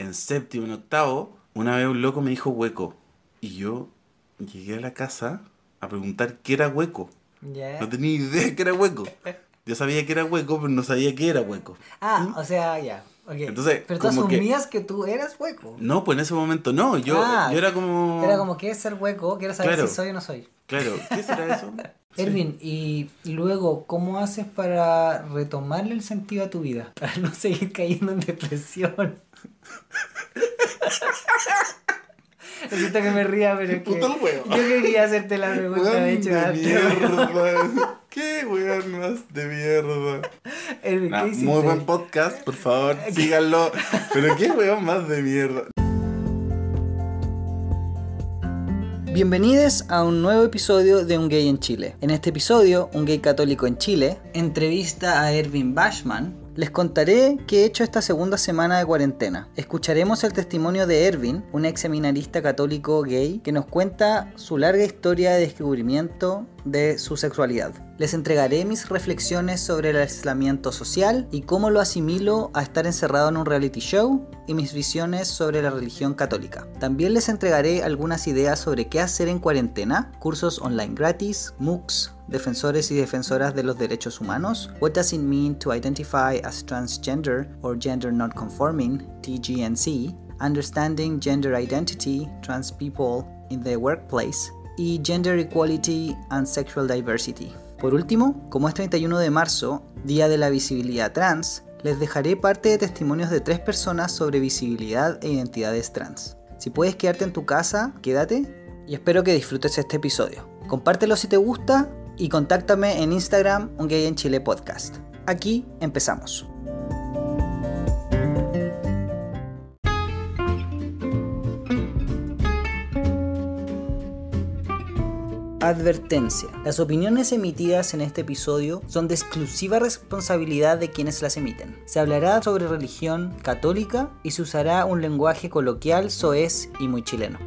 en séptimo, en octavo, una vez un loco me dijo hueco. Y yo llegué a la casa a preguntar qué era hueco. Ya. No tenía idea que era hueco. Yo sabía que era hueco, pero no sabía qué era hueco. Ah, o sea, ya. ok. Entonces, Pero tú que- asumías que... tú eras hueco. No, pues en ese momento no. Yo, Ah, yo era como. Era como, ¿qué es ser hueco? Quiero saber Claro. si soy o no soy. Claro, ¿qué será eso? Sí. Erwin, y luego, ¿cómo haces para retomarle el sentido a tu vida? Para no seguir cayendo en depresión. Necesito que me ría, pero es que yo quería hacerte la pregunta, Weón de hecho, de mierda. ¿Qué weón más de mierda? Nah, ¿qué hiciste? muy buen podcast, por favor, síganlo. Pero qué weón más de mierda. Bienvenidos a un nuevo episodio de Un Gay en Chile. En este episodio, Un Gay Católico en Chile entrevista a Erwin Bashman. Les contaré qué he hecho esta segunda semana de cuarentena. Escucharemos el testimonio de Erwin, un ex seminarista católico gay, que nos cuenta su larga historia de descubrimiento de su sexualidad. Les entregaré mis reflexiones sobre el aislamiento social y cómo lo asimilo a estar encerrado en un reality show y mis visiones sobre la religión católica. También les entregaré algunas ideas sobre qué hacer en cuarentena, cursos online gratis, MOOCs, defensores y defensoras de los derechos humanos, what does it mean to identify as transgender or gender not conforming, TGNC, understanding gender identity, trans people in the workplace, y Gender Equality and Sexual Diversity. Por último, como es 31 de marzo, Día de la Visibilidad Trans, les dejaré parte de testimonios de tres personas sobre visibilidad e identidades trans. Si puedes quedarte en tu casa, quédate y espero que disfrutes este episodio. Compártelo si te gusta y contáctame en Instagram Un Gay en Chile Podcast. Aquí empezamos. Advertencia. Las opiniones emitidas en este episodio son de exclusiva responsabilidad de quienes las emiten. Se hablará sobre religión católica y se usará un lenguaje coloquial, soez y muy chileno.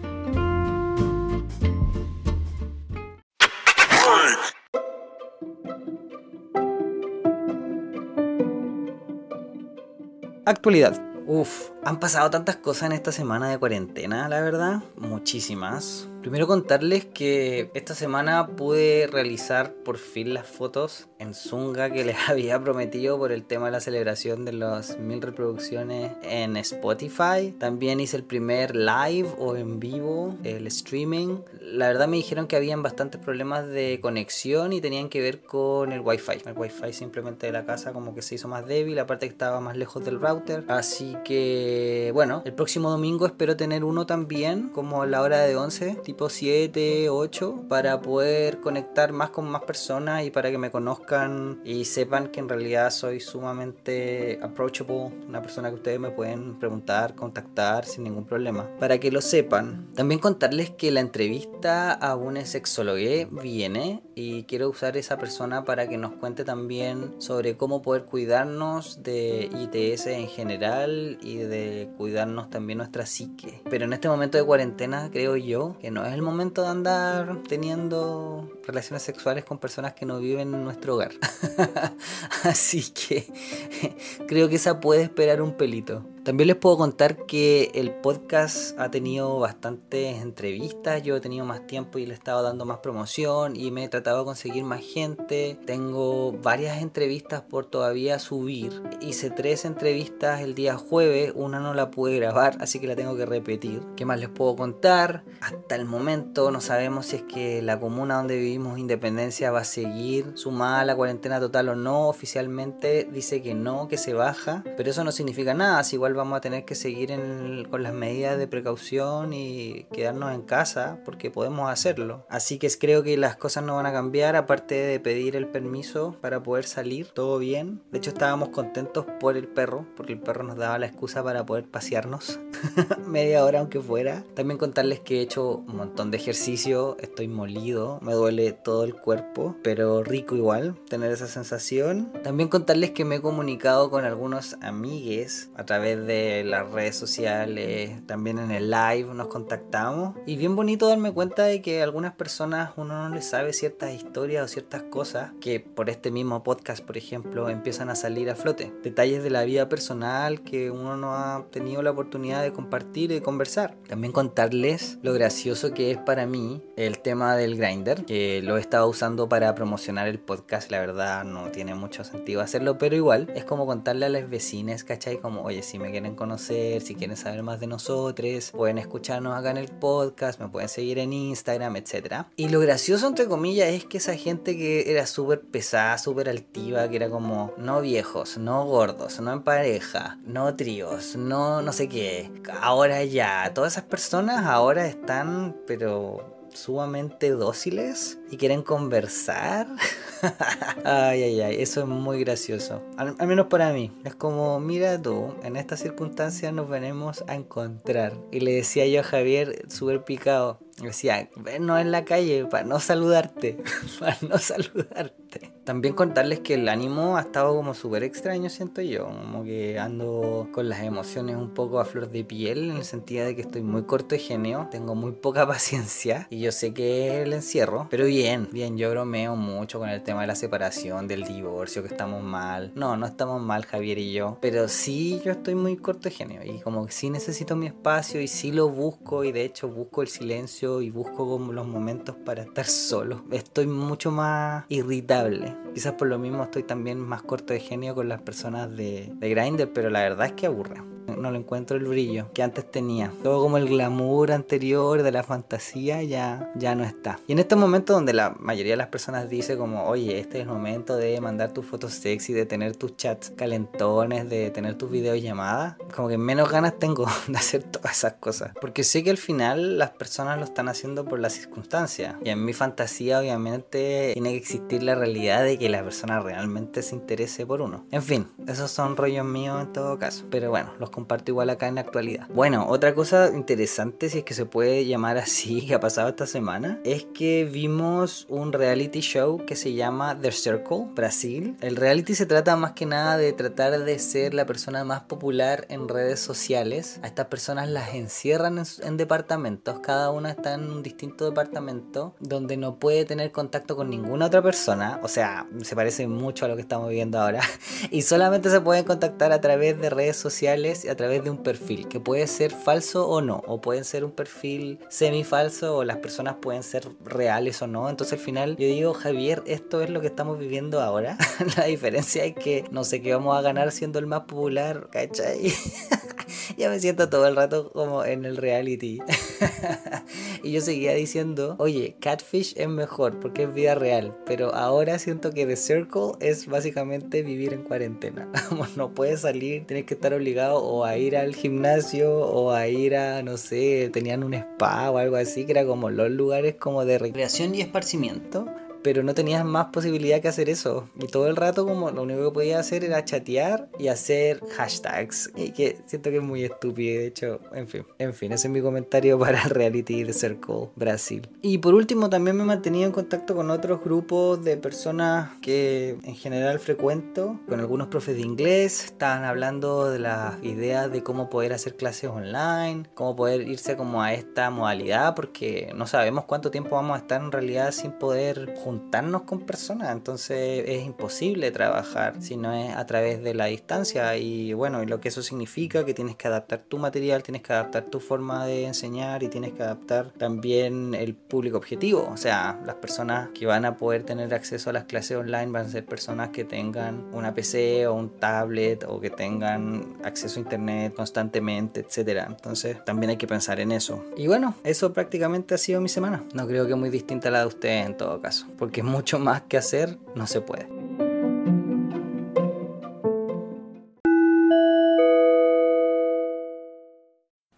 Actualidad. Uf, han pasado tantas cosas en esta semana de cuarentena, la verdad. Muchísimas. Primero contarles que esta semana pude realizar por fin las fotos en Zunga que les había prometido por el tema de la celebración de las mil reproducciones en Spotify. También hice el primer live o en vivo, el streaming. La verdad me dijeron que habían bastantes problemas de conexión y tenían que ver con el wifi. El wifi simplemente de la casa como que se hizo más débil, aparte que estaba más lejos del router. Así que bueno, el próximo domingo espero tener uno también, como a la hora de 11, tipo 7, 8, para poder conectar más con más personas y para que me conozcan y sepan que en realidad soy sumamente approachable, una persona que ustedes me pueden preguntar, contactar sin ningún problema. Para que lo sepan, también contarles que la entrevista a un sexólogo viene y quiero usar esa persona para que nos cuente también sobre cómo poder cuidarnos de ITS en general y de cuidarnos también nuestra psique. Pero en este momento de cuarentena creo yo que no es el momento de andar teniendo relaciones sexuales con personas que no viven en nuestro hogar. Así que creo que esa puede esperar un pelito. También les puedo contar que el podcast ha tenido bastantes entrevistas, yo he tenido más tiempo y le he estado dando más promoción y me he tratado de conseguir más gente. Tengo varias entrevistas por todavía subir. Hice tres entrevistas el día jueves, una no la pude grabar, así que la tengo que repetir. ¿Qué más les puedo contar? Hasta el momento no sabemos si es que la comuna donde vivimos Independencia va a seguir sumada a la cuarentena total o no. Oficialmente dice que no, que se baja, pero eso no significa nada, igual vamos a tener que seguir en- con las medidas de precaución y quedarnos en casa porque podemos hacerlo. Así que creo que las cosas no van a cambiar, aparte de pedir el permiso para poder salir, todo bien. De hecho estábamos contentos por el perro, porque el perro nos daba la excusa para poder pasearnos. media hora aunque fuera. También contarles que he hecho un montón de ejercicio, estoy molido, me duele todo el cuerpo, pero rico igual tener esa sensación. También contarles que me he comunicado con algunos amigues a través de las redes sociales, también en el live nos contactamos. Y bien bonito darme cuenta de que algunas personas uno no les sabe ciertas historias o ciertas cosas que por este mismo podcast, por ejemplo, empiezan a salir a flote. Detalles de la vida personal que uno no ha tenido la oportunidad de compartir y de conversar. También contarles lo gracioso que es para mí el tema del grinder, que lo he estado usando para promocionar el podcast. La verdad no tiene mucho sentido hacerlo, pero igual es como contarle a las vecinas, ¿cachai? Como, oye, si me quieren conocer, si quieren saber más de nosotros, pueden escucharnos acá en el podcast, me pueden seguir en Instagram, etc. Y lo gracioso, entre comillas, es que esa gente que era súper pesada, súper altiva, que era como, no viejos, no gordos, no en pareja, no tríos, no no sé qué. Ahora ya, todas esas personas ahora están, pero sumamente dóciles y quieren conversar. ay, ay, ay, eso es muy gracioso. Al, menos para mí. Es como, mira tú, en estas circunstancias nos venimos a encontrar. Y le decía yo a Javier, súper picado, decía, no en la calle para no saludarte, para no saludarte. También contarles que el ánimo ha estado como súper extraño, siento yo, como que ando con las emociones un poco a flor de piel, en el sentido de que estoy muy corto de genio, tengo muy poca paciencia y yo sé que es el encierro, pero bien, bien, yo bromeo mucho con el tema de la separación, del divorcio, que estamos mal. No, no estamos mal Javier y yo, pero sí yo estoy muy corto de genio y como que sí necesito mi espacio y sí lo busco y de hecho busco el silencio y busco como los momentos para estar solo. Estoy mucho más irritable. Quizás por lo mismo estoy también más corto de genio con las personas de, de Grindr, pero la verdad es que aburre no le encuentro el brillo que antes tenía. Todo como el glamour anterior de la fantasía ya, ya no está. Y en estos momentos donde la mayoría de las personas dice como, oye, este es el momento de mandar tus fotos sexy, de tener tus chats calentones, de tener tus videollamadas, como que menos ganas tengo de hacer todas esas cosas. Porque sé que al final las personas lo están haciendo por las circunstancias. Y en mi fantasía obviamente tiene que existir la realidad de que la persona realmente se interese por uno. En fin, esos son rollos míos en todo caso. Pero bueno, los comparto igual acá en la actualidad. Bueno, otra cosa interesante, si es que se puede llamar así, que ha pasado esta semana, es que vimos un reality show que se llama The Circle, Brasil. El reality se trata más que nada de tratar de ser la persona más popular en redes sociales. A estas personas las encierran en, en departamentos, cada una está en un distinto departamento donde no puede tener contacto con ninguna otra persona, o sea, se parece mucho a lo que estamos viviendo ahora, y solamente se pueden contactar a través de redes sociales a través de un perfil, que puede ser falso o no, o pueden ser un perfil semi falso, o las personas pueden ser reales o no. Entonces al final yo digo, Javier, esto es lo que estamos viviendo ahora. La diferencia es que no sé qué vamos a ganar siendo el más popular, ¿cachai? ya me siento todo el rato como en el reality. y yo seguía diciendo, oye, Catfish es mejor porque es vida real, pero ahora siento que The Circle es básicamente vivir en cuarentena. no puedes salir, tienes que estar obligado o a ir al gimnasio o a ir a, no sé, tenían un spa o algo así, que era como los lugares como de recreación y esparcimiento pero no tenías más posibilidad que hacer eso. Y todo el rato como lo único que podía hacer era chatear y hacer hashtags. Y que siento que es muy estúpido, de hecho, en fin. En fin, ese es mi comentario para reality Circle Brasil. Y por último también me he mantenido en contacto con otros grupos de personas que en general frecuento, con algunos profes de inglés, estaban hablando de las ideas de cómo poder hacer clases online, cómo poder irse como a esta modalidad, porque no sabemos cuánto tiempo vamos a estar en realidad sin poder juntar juntarnos con personas, entonces es imposible trabajar si no es a través de la distancia y bueno, lo que eso significa que tienes que adaptar tu material, tienes que adaptar tu forma de enseñar y tienes que adaptar también el público objetivo, o sea, las personas que van a poder tener acceso a las clases online van a ser personas que tengan una PC o un tablet o que tengan acceso a internet constantemente, etcétera. Entonces, también hay que pensar en eso. Y bueno, eso prácticamente ha sido mi semana. No creo que muy distinta a la de ustedes en todo caso porque mucho más que hacer no se puede.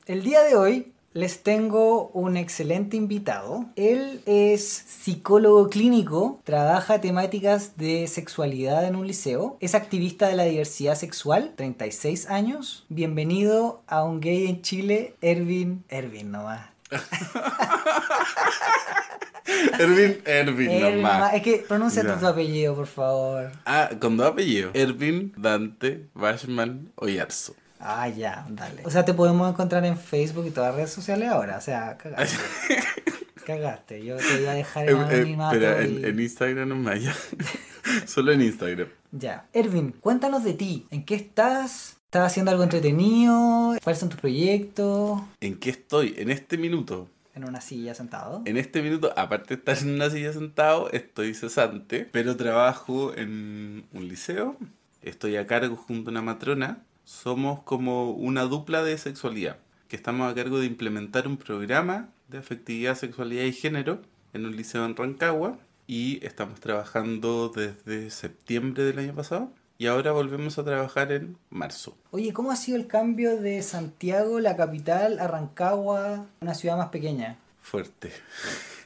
El día de hoy les tengo un excelente invitado. Él es psicólogo clínico, trabaja temáticas de sexualidad en un liceo, es activista de la diversidad sexual, 36 años. Bienvenido a un gay en Chile, Ervin. Ervin nomás. Ervin, Ervin, nomás. Es que pronuncia Ya. tu apellido, por favor. Ah, con dos apellidos. Ervin, Dante, Bashman, Oyarzo. Ah, ya, dale. O sea, te podemos encontrar en Facebook y todas las redes sociales ahora. O sea, cagaste. cagaste. Yo te voy a dejar en Eh, eh, anonimato. espera, y- en, en Instagram no me ya. Solo en Instagram. Ya. Ervin, cuéntanos de ti. ¿En qué estás? ¿Estás haciendo algo entretenido? ¿Cuáles son tus proyectos? ¿En qué estoy? En este minuto. En una silla sentado. En este minuto, aparte de estar en una silla sentado, estoy cesante, pero trabajo en un liceo. Estoy a cargo junto a una matrona. Somos como una dupla de sexualidad, que estamos a cargo de implementar un programa de afectividad, sexualidad y género en un liceo en Rancagua. Y estamos trabajando desde septiembre del año pasado. Y ahora volvemos a trabajar en marzo. Oye, ¿cómo ha sido el cambio de Santiago, la capital, a Rancagua, una ciudad más pequeña? Fuerte.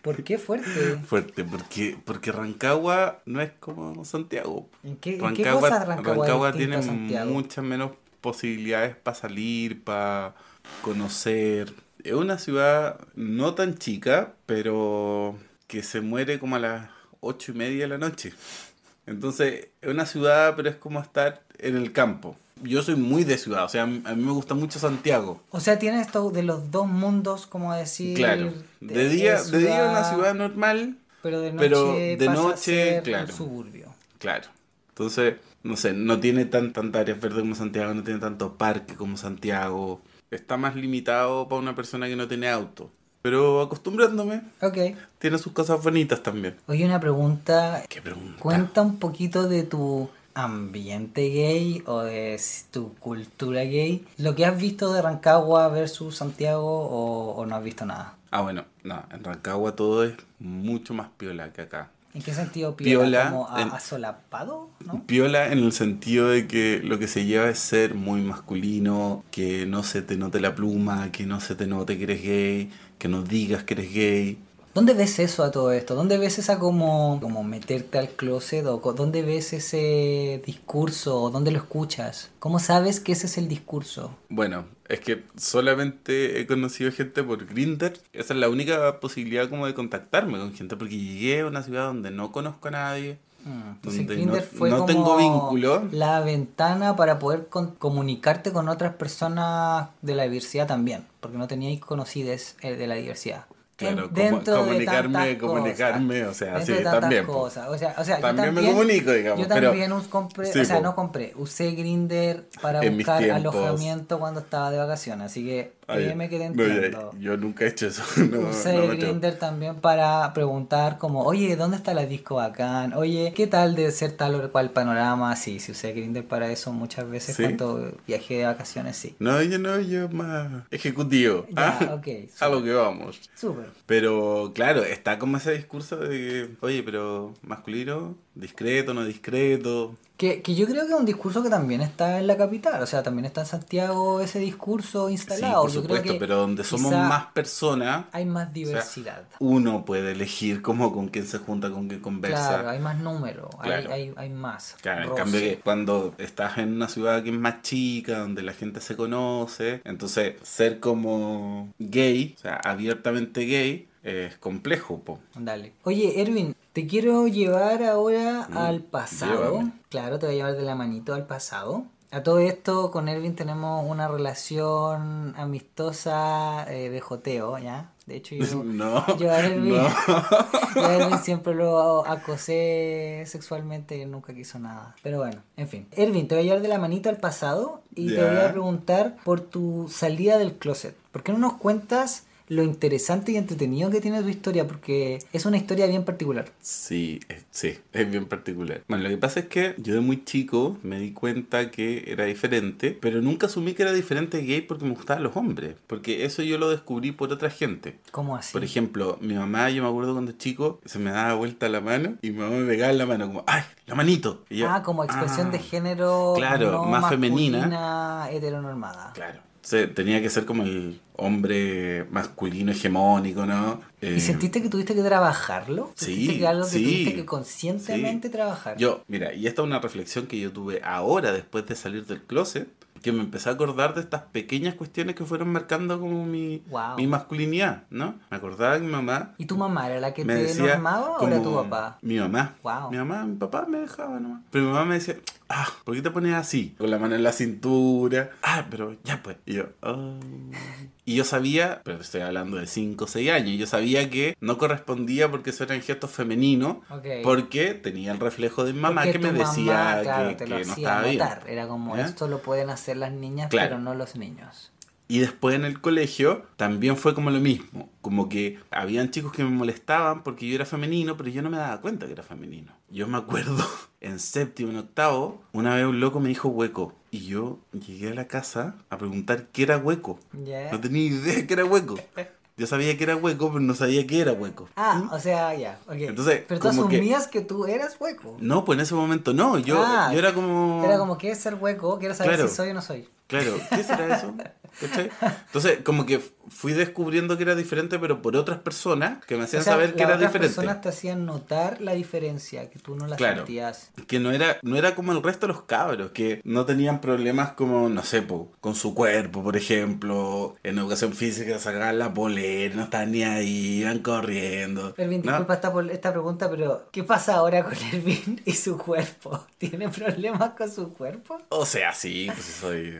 ¿Por qué fuerte? Fuerte, porque, porque Rancagua no es como Santiago. ¿En qué, en qué Rancagua, cosas Rancagua, Rancagua tiene muchas menos posibilidades para salir, para conocer. Es una ciudad no tan chica, pero que se muere como a las ocho y media de la noche. Entonces, es una ciudad, pero es como estar en el campo. Yo soy muy de ciudad, o sea, a mí me gusta mucho Santiago. O sea, tiene esto de los dos mundos, como decir. Claro. De día, de día una ciudad normal, Pero de noche, pero de pasa a noche, ser claro. un suburbio. Claro. Entonces, no sé, no tiene tan, tantas áreas verdes como Santiago, no tiene tanto parque como Santiago. Está más limitado para una persona que no tiene auto. Pero acostumbrándome, Ok. tiene sus cosas bonitas también. Oye, una pregunta. ¿Qué pregunta? Cuenta un poquito de tu ambiente gay o de tu cultura gay. Lo que has visto de Rancagua versus Santiago o, o no has visto nada. Ah, bueno, no, en Rancagua todo es mucho más piola que acá. ¿En qué sentido piola? Piola, ¿Como en- asolapado? ¿no? Piola en el sentido de que lo que se lleva es ser muy masculino, que no se te note la pluma, que no se te note que eres gay, que no digas que eres gay. ¿Dónde ves eso a todo esto? ¿Dónde ves esa como, como meterte al closet? ¿O dónde ves ese discurso? ¿O dónde lo escuchas? ¿Cómo sabes que ese es el discurso? Bueno, es que solamente he conocido gente por Grindr. Esa es la única posibilidad como de contactarme con gente, porque llegué a una ciudad donde no conozco a nadie. Mm, Entonces no- fue no como tengo vínculo. la ventana para poder con- comunicarte con otras personas de la diversidad también, porque no teníais conocides eh, de la diversidad. Claro, dentro de comunicarme, comunicarme, cosas. o sea, sí, de también, cosas. O sea, o sea, yo También me comunico, digamos, Yo también compré, Sí, o sea, no compré, usé Grinder para buscar alojamiento cuando estaba de vacaciones, así que Ay, créeme que te no, entiendo. yo nunca he hecho eso. No, Usé no. Grindr también para preguntar como, oye, ¿dónde está la disco bacán? Oye, ¿qué tal de ser tal o cual panorama? Sí, sí usé Grindr para eso muchas veces ¿Sí? cuando viajé de vacaciones, sí. No, yo no, yo más ejecutivo. Ya, Ah, ok, A lo que vamos. Súper. Pero claro, está como ese discurso de que, oye, pero masculino, discreto, no discreto. Que, que yo creo que es un discurso que también está en la capital, o sea, también está en Santiago ese discurso Sí, instalado. por yo supuesto, creo que pero donde somos más personas, hay más diversidad. uno puede elegir como con quién se junta, con quién conversa. claro, hay más número, hay- Claro. hay, hay, más. Claro, en roce. cambio que cuando estás en una ciudad que es más chica, donde la gente se conoce, entonces ser como gay, o sea, abiertamente gay, es complejo, po. Dale. Oye, Erwin, te quiero llevar ahora Mm, al pasado. llévame. Claro, te voy a llevar de la manito al pasado. A todo esto, con Erwin tenemos una relación amistosa eh, de joteo, ¿ya? De hecho, yo, No, yo a Erwin, no. yo a Erwin siempre lo acosé sexualmente y él nunca quiso nada. Pero bueno, en fin. Erwin, te voy a llevar de la manito al pasado y te voy a preguntar por tu salida del closet. ¿Por qué no nos cuentas lo interesante y entretenido que tiene tu historia? Porque es una historia bien particular. Sí, es- sí, es bien particular. Bueno, lo que pasa es que yo de muy chico me di cuenta que era diferente, pero nunca asumí que era diferente gay porque me gustaban los hombres, porque eso yo lo descubrí por otra gente. ¿Cómo así? Por ejemplo, mi mamá, yo me acuerdo cuando chico, se me daba vuelta la mano y mi mamá me pegaba en la mano como, ¡ay, la manito! Y yo, ah, como expresión "Ah". de género Claro, no más femenina. heteronormada. Claro. Se- tenía que ser como el hombre masculino hegemónico, ¿no? Eh, ¿Y sentiste que tuviste que trabajarlo? sí, ¿Sentiste que algo que sí, tuviste que conscientemente sí. trabajar? Yo, mira, y esta es una reflexión que yo tuve ahora, después de salir del closet, que me empecé a acordar de estas pequeñas cuestiones que fueron marcando como mi, Wow. mi masculinidad, ¿no? Me acordaba de mi mamá. ¿Y tu mamá era la que me te decía normaba o era tu papá? Mi mamá. Wow. Mi mamá, mi papá me dejaba nomás. Pero mi mamá me decía, ah, ¿por qué te pones así? Con la mano en la cintura. Ah, pero ya pues. Y yo, "Ah". Y yo sabía, pero estoy hablando de 5 o 6 años, yo sabía que no correspondía porque eso eran gestos femeninos, Ok. porque tenía el reflejo de mi mamá Porque que me mamá, decía claro, que, que no estaba bien. Era como, ¿Ya? esto lo pueden hacer las niñas, Claro. pero no los niños. Y después en el colegio también fue como lo mismo. Como que habían chicos que me molestaban porque yo era femenino, pero yo no me daba cuenta que era femenino. Yo me acuerdo, en séptimo, en octavo, una vez un loco me dijo hueco. Y yo llegué a la casa a preguntar qué era hueco. No tenía idea que era hueco. Yo sabía que era hueco, pero no sabía qué era hueco. Ah, o sea, ya, ok. Entonces, pero tú como que- asumías que... tú eras hueco. No, pues en ese momento no. Yo, Ah, yo era como... Era como, ¿qué es ser hueco? Quiero saber Claro. si soy o no soy. Claro, ¿qué será eso? ¿Cachai? Entonces, como que fui descubriendo que era diferente, pero por otras personas que me hacían O sea, saber que las era diferente. personas te hacían notar la diferencia, que tú no la Claro. sentías. Que no era, no era como el resto de los cabros, que no tenían problemas como, no sé, po, con su cuerpo, por ejemplo, en educación física sacaban la polera, no estaban ni ahí, iban corriendo. Elvin, ¿no? disculpa esta, esta pregunta, pero ¿qué pasa ahora con Elvin y su cuerpo? ¿Tiene problemas con su cuerpo? O sea, sí, pues soy...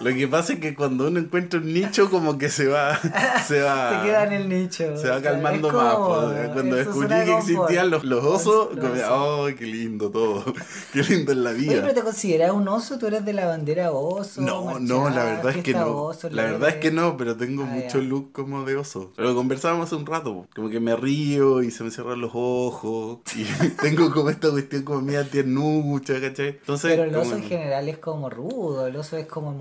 Lo que pasa es que cuando uno encuentra un nicho, como que se va. Se va. Se queda en el nicho. Se va calmando más. pues, Cuando descubrí que existían los, los osos, Los como, osos. ¡ay, qué lindo todo! ¡Qué lindo es la Oye, vida! pero te consideras un oso, tú eres de la bandera oso. No, no, la verdad es que no. oso, La verdad es que no, pero tengo Ah, mucho look como de oso. Pero conversábamos hace un rato, como que me río y se me cierran los ojos. Y tengo como esta cuestión como media tiernucha, ¿cachai? Entonces, Pero el como- oso en general es como rudo, el oso es como el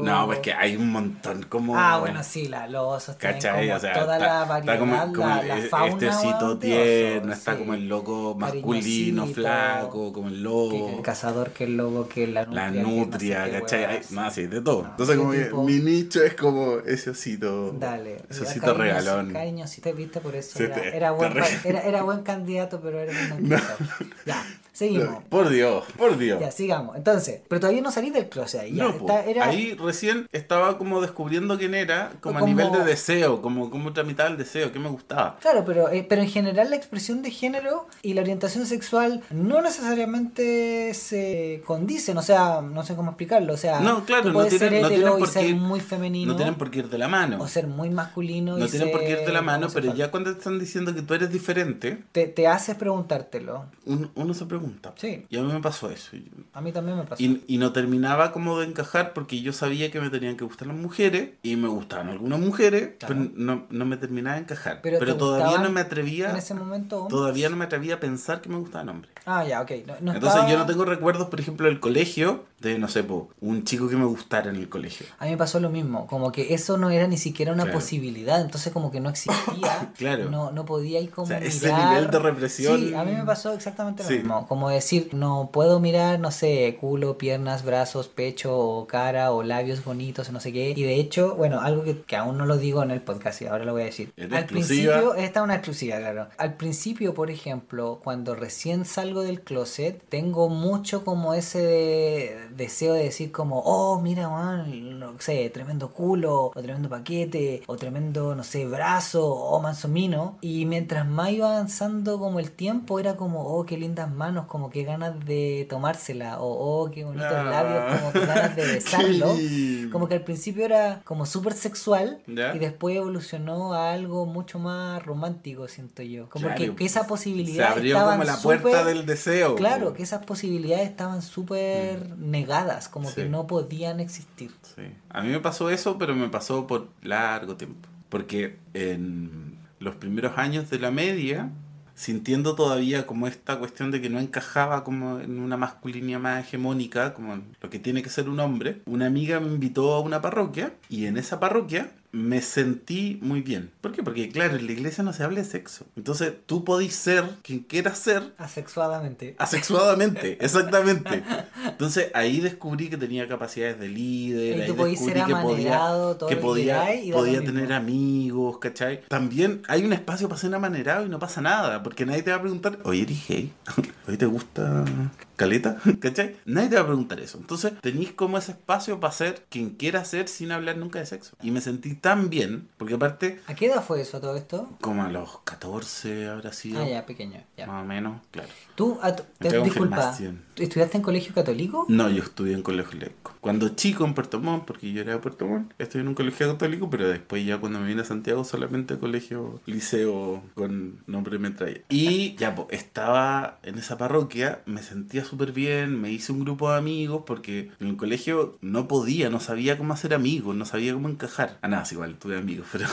No, pues que hay un montón como. Ah, bueno, sí, la, los osos ¿Cachai? como O sea, toda está, la está variedad, como, como la, el- la fauna, este osito tierno, oso, está sí. como el loco masculino, flaco, como el Que lobo. el cazador, que el lobo, que la nutria. La que no sé nutria, ¿cachai? Hay- no, sí, de todo. No, Entonces, ¿qué como que tipo? mi nicho es como ese osito. Dale. Ese osito cariños- regalón. Cariñosito, viste, por eso Sí, era, te- era, te buen, era, era buen candidato, pero era un candidato. Ya, seguimos. Por Dios, por Dios. Ya, sigamos. Entonces, pero todavía no salí del closet ahí. Ya, No, está- era, ahí recién estaba como descubriendo quién era, como, Como- a nivel de deseo, como cómo tramitaba el deseo, qué me gustaba. Claro, pero, eh, pero en general la expresión de género y la orientación sexual no necesariamente se condicen, o sea, no sé cómo explicarlo, o sea, No, claro, tú no tienen- ser no hetero tienen y ser muy femenino, No tienen por qué ir de la mano. o ser muy masculino No y tienen por qué ir de la ser mano, pero ya cuando están diciendo que tú eres diferente, Te, te haces preguntártelo. uno, uno se pregunta. Sí, Y a mí me pasó eso. A mí también me pasó. Y, y no terminaba como de encajar porque yo sabía que me tenían que gustar las mujeres y me gustaban algunas mujeres, Claro. pero no, no me terminaba de encajar. Pero Pero, ¿te todavía no me atrevía, en ese momento... hombres? todavía no me atrevía a pensar que me gustaban hombres. Ah, ya, ok. No, no Entonces estaba- yo no tengo recuerdos, por ejemplo, del colegio, de, no sé, po, un chico que me gustara en el colegio. A mí me pasó lo mismo, como que eso no era ni siquiera una Claro. posibilidad, entonces como que no existía, Claro. no, no podía ir como O sea, ese nivel de represión- Sí, a mí me pasó exactamente lo Sí. mismo, como decir, no puedo mirar, no sé, culo, piernas, brazos, pecho, o cara, o labios bonitos, o no sé qué, y de hecho, bueno, algo que, que aún no lo digo en el podcast y ahora lo voy a decir. Es Al exclusiva. principio, esta es una exclusiva, claro. Al principio, por ejemplo, cuando recién salgo del closet, tengo mucho como ese de- deseo de decir como, oh, mira, man, no sé, tremendo culo, o tremendo paquete, o tremendo, no sé, brazo, o manso mino. Y mientras más iba avanzando como el tiempo, era como, oh, qué lindas manos, como que ganas de tomársela, o oh, qué bonitos Ah. labios, como que ganas de besarlo. Como que al principio era como súper sexual ¿Ya? y después evolucionó a algo mucho más romántico, siento yo. Como Claro, que, que esa Se posibilidad abrió estaban como la puerta del deseo. Claro, que esas posibilidades estaban súper negadas, como que no podían existir. Sí. A mí me pasó eso, pero me pasó por largo tiempo. Porque en los primeros años de la media, sintiendo todavía como esta cuestión de que no encajaba como en una masculinidad más hegemónica, como lo que tiene que ser un hombre, una amiga me invitó a una parroquia y en esa parroquia me sentí muy bien. ¿Por qué? Porque claro, en la iglesia no se habla de sexo. Entonces tú podís ser quien quieras ser. Asexuadamente. Asexuadamente, exactamente. Entonces ahí descubrí que tenía capacidades de líder. Y ahí tú descubrí ser que podía, todo que podía, y podía tener amigos, ¿cachai? También hay un espacio para ser amanerado y no pasa nada. Porque nadie te va a preguntar, oye, ¿eres gay? ¿Oye, te gusta caleta? ¿Cachai? Nadie te va a preguntar eso. Entonces tenéis como ese espacio para ser quien quiera ser sin hablar nunca de sexo. Y me sentí tan bien, porque aparte, ¿A qué edad fue eso todo esto? como a los 14 habrá sido, Ah, ya, pequeño. Ya. más o menos, claro. Tú, a te- disculpa, confirmación. ¿tú ¿estudiaste en colegio católico? No, yo estudié en colegio laico. Cuando chico en Puerto Montt, porque yo era de Puerto Montt, estudié en un colegio católico, pero después ya cuando me vine a Santiago solamente colegio, liceo con nombre metralla. Y ya, pues, estaba en esa parroquia, me sentía súper bien, me hice un grupo de amigos, porque en el colegio no podía, no sabía cómo hacer amigos, no sabía cómo encajar. Ah, nada, es igual, tuve amigos, pero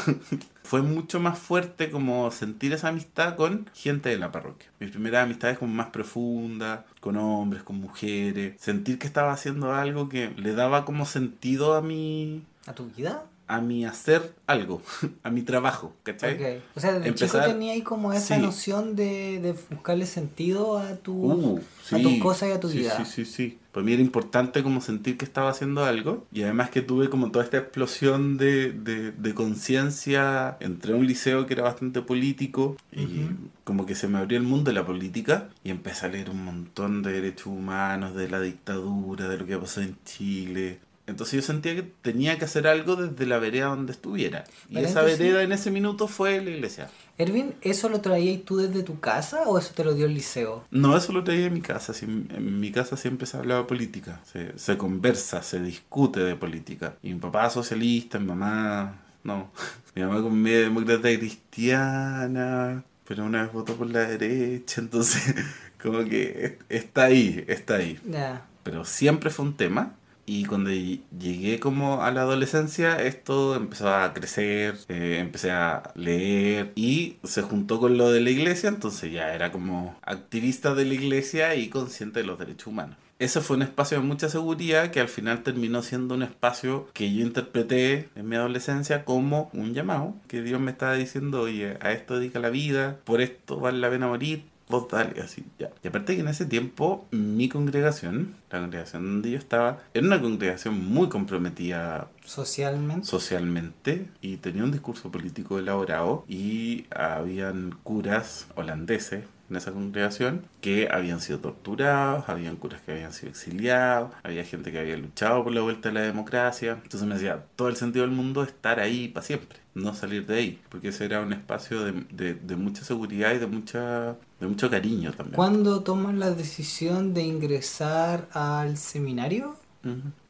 fue mucho más fuerte como sentir esa amistad con gente de la parroquia. Mis primeras amistades como más profundas, con hombres, con mujeres. Sentir que estaba haciendo algo que le daba como sentido a mi, ¿A tu vida? A mi hacer algo, a mi trabajo, ¿cachai? Ok. O sea, desde Empezar- chico tenía ahí como esa Sí. noción de, de buscarle sentido a tu, Uh, a tus cosas y a tu sí, vida. Sí, sí, sí. Para mí era importante como sentir que estaba haciendo algo y además que tuve como toda esta explosión de, de, de conciencia. Entré a un liceo que era bastante político y como que se me abrió el mundo de la política y empecé a leer un montón de derechos humanos, de la dictadura, de lo que pasó en Chile. Entonces yo sentía que tenía que hacer algo desde la vereda donde estuviera. Y Pero esa entonces- vereda en ese minuto fue la iglesia. Ervin, ¿eso lo traías tú desde tu casa o eso te lo dio el liceo? No, eso lo traía en mi casa. en mi casa siempre se hablaba política. Se, se conversa, se discute de política. Y mi papá socialista, mi mamá... No, mi mamá con media demócrata cristiana, pero una vez votó por la derecha, entonces como que es- está ahí, está ahí. Ya. Pero siempre fue un tema. Y cuando ll- llegué como a la adolescencia, esto empezó a crecer, eh, empecé a leer y se juntó con lo de la iglesia, entonces ya era como activista de la iglesia y consciente de los derechos humanos. Ese fue un espacio de mucha seguridad que al final terminó siendo un espacio que yo interpreté en mi adolescencia como un llamado, que Dios me estaba diciendo, oye, a esto dedica la vida, por esto vale la pena morir, vos dale, así, ya. Y aparte que en ese tiempo, mi congregación, la congregación donde yo estaba, era una congregación muy comprometida Socialmente. socialmente y tenía un discurso político elaborado y habían curas holandeses en esa congregación que habían sido torturados, habían curas que habían sido exiliados, había gente que había luchado por la vuelta a la democracia. Entonces me decía, todo el sentido del mundo estar ahí para siempre, no salir de ahí, porque ese era un espacio de, de- de mucha seguridad y de, mucha, de mucho cariño también. ¿Cuándo tomas la decisión de ingresar al seminario?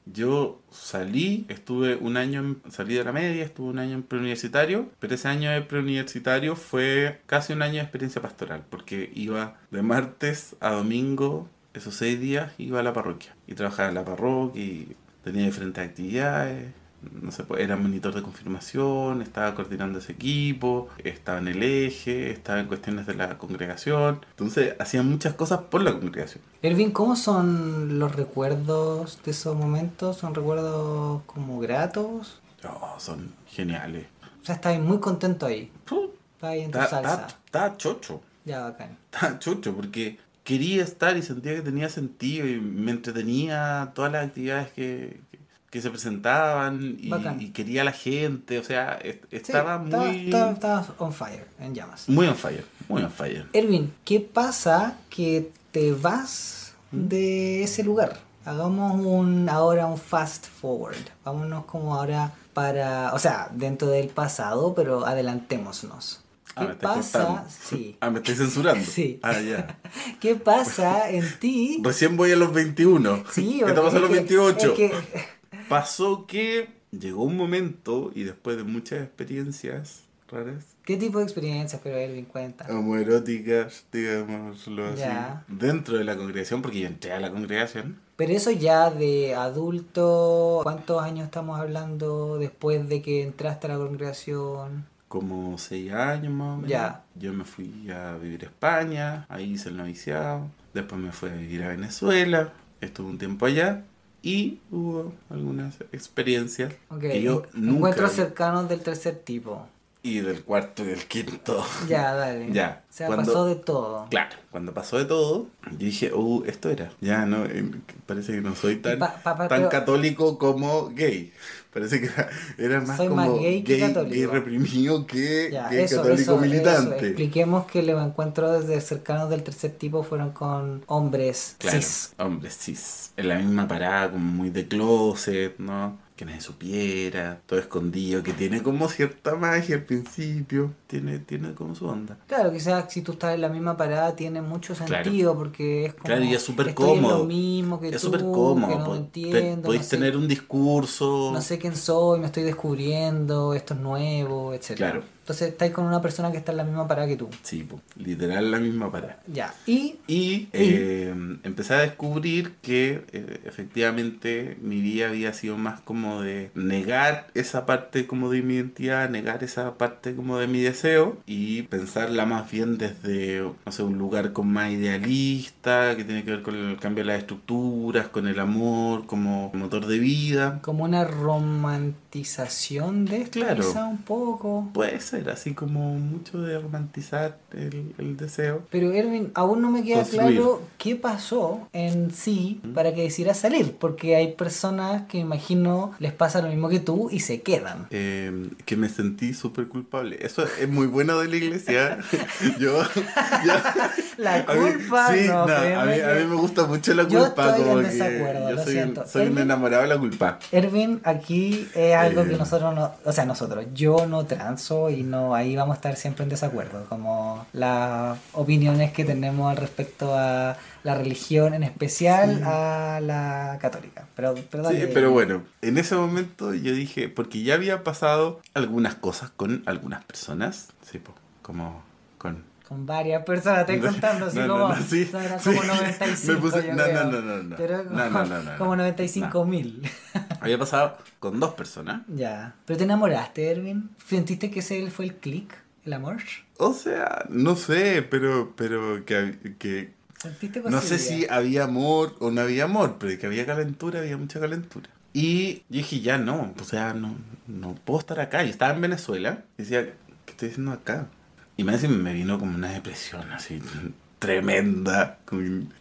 Yo salí, estuve un año, en, salí de la media, estuve un año en preuniversitario, pero ese año de preuniversitario fue casi un año de experiencia pastoral, porque iba de martes a domingo, esos seis días, iba a la parroquia y trabajaba en la parroquia y tenía diferentes actividades. No sé, pues, era monitor de confirmación, estaba coordinando ese equipo, estaba en el eje, estaba en cuestiones de la congregación. Entonces, hacía muchas cosas por la congregación. Ervin, ¿cómo son los recuerdos de esos momentos? ¿Son recuerdos como gratos? Oh, son geniales. O sea, estás muy contento ahí. Estás ahí en tu salsa. está chocho, Ya, bacán. está chocho, porque quería estar y sentía que tenía sentido y me entretenía todas las actividades que, que, que se presentaban y, quería a la gente, o sea, Sí, estaba estaba- muy, estaba- estabas on fire, en llamas. muy on fire, muy on fire. Ervin, ¿qué pasa que te vas de ese lugar? Hagamos un ahora un fast forward. Vámonos como ahora para, o sea, dentro del pasado, pero adelantémonos. Ah, ¿Qué me pasa? Sí. Ah, me estoy censurando. Sí. Ah, ya. ¿Qué pasa en ti? Recién voy a los 21. Sí, ¿Qué te pasó a los es que- 28? es que- Pasó que llegó un momento y después de muchas experiencias raras, ¿Qué tipo de experiencias, pero Ervin, cuenta? homoeróticas, digámoslo así, Ya. dentro de la congregación, porque yo entré a la congregación. Pero eso ya de adulto, ¿cuántos años estamos hablando después de que entraste a la congregación? Como seis años más o menos. Ya. Yo me fui a vivir a España, ahí hice el noviciado. Después me fui a vivir a Venezuela, estuve un tiempo allá. Y hubo algunas experiencias que yo nunca... encuentros cercanos del tercer tipo. Y del cuarto y del quinto. Ya, dale. Ya, O sea, cuando- pasó de todo. Claro, cuando pasó de todo, yo dije, uh, esto era. Ya, no, eh, parece que no soy tan, pa- pa- pa- tan pero- católico como gay. Parece que era, era más Soy como más gay que católico. gay reprimido que Ya, gay eso, católico eso, eso. militante. Expliquemos que los encuentros de cercanos del tercer tipo fueron con hombres Claro, cis. hombre, cis. En la misma parada, como muy de closet, ¿no? Que nadie supiera, todo escondido, que tiene como cierta magia al principio, tiene, tiene como su onda. Claro, quizás si tú estás en la misma parada tiene mucho Claro. sentido porque es como... Claro, y es súper cómodo. lo mismo que Es súper que cómodo, no po- te- entiendo, podéis no sé- tener un discurso. no sé quién soy, me estoy descubriendo, esto es nuevo, etc. Claro. Entonces estáis con una persona que está en la misma parada que tú. Sí, po, literal la misma parada. Ya. Y Y eh, empecé a descubrir que eh, efectivamente mi vida había sido más como de negar esa parte como de mi identidad, negar esa parte como de mi deseo y pensarla más bien desde, no sé, un lugar como más idealista, que tiene que ver con el cambio de las estructuras, con el amor como motor de vida. como una romantización de esto, Claro. quizá un poco. Puede ser, así como mucho de romantizar el, el deseo. Pero Erwin, aún no me queda Construir. claro qué pasó en sí para que decidieras salir, porque hay personas que imagino les pasa lo mismo que tú y se quedan. Eh, que me sentí súper culpable. Eso es muy bueno de la iglesia. yo, yo- La a mí- culpa sí, no, no, a, mí, a mí me gusta mucho la Yo culpa. estoy en desacuerdo, yo lo soy, siento. un, soy un Erwin- enamorado de la culpa. Erwin, aquí es algo Eh. que nosotros no, o sea, nosotros, yo no transo y no, ahí vamos a estar siempre en desacuerdo, como las opiniones que tenemos al respecto a la religión, en especial Sí. a la católica. Pero, pero Sí, pero bueno, en ese momento yo dije, porque ya había pasado algunas cosas con algunas personas, sí, como con Con varias personas, estoy contando, así No, como, no, sí, sí. como 95. Me puse- yo no, creo. no, no, no, no. Pero como, No, no, no, no, como no. 95 mil. había pasado con dos personas. ya. ¿Pero te enamoraste, Erwin? ¿Sentiste que ese fue el click, el amor? O sea, no sé, pero, pero que, que ¿Sentiste No sé si había amor o no había amor, pero que había calentura, había mucha calentura. Y yo dije, ya no, o sea, no, no puedo estar acá. Yo estaba en Venezuela y decía, ¿qué estoy haciendo acá? Y me, me vino como una depresión así tremenda.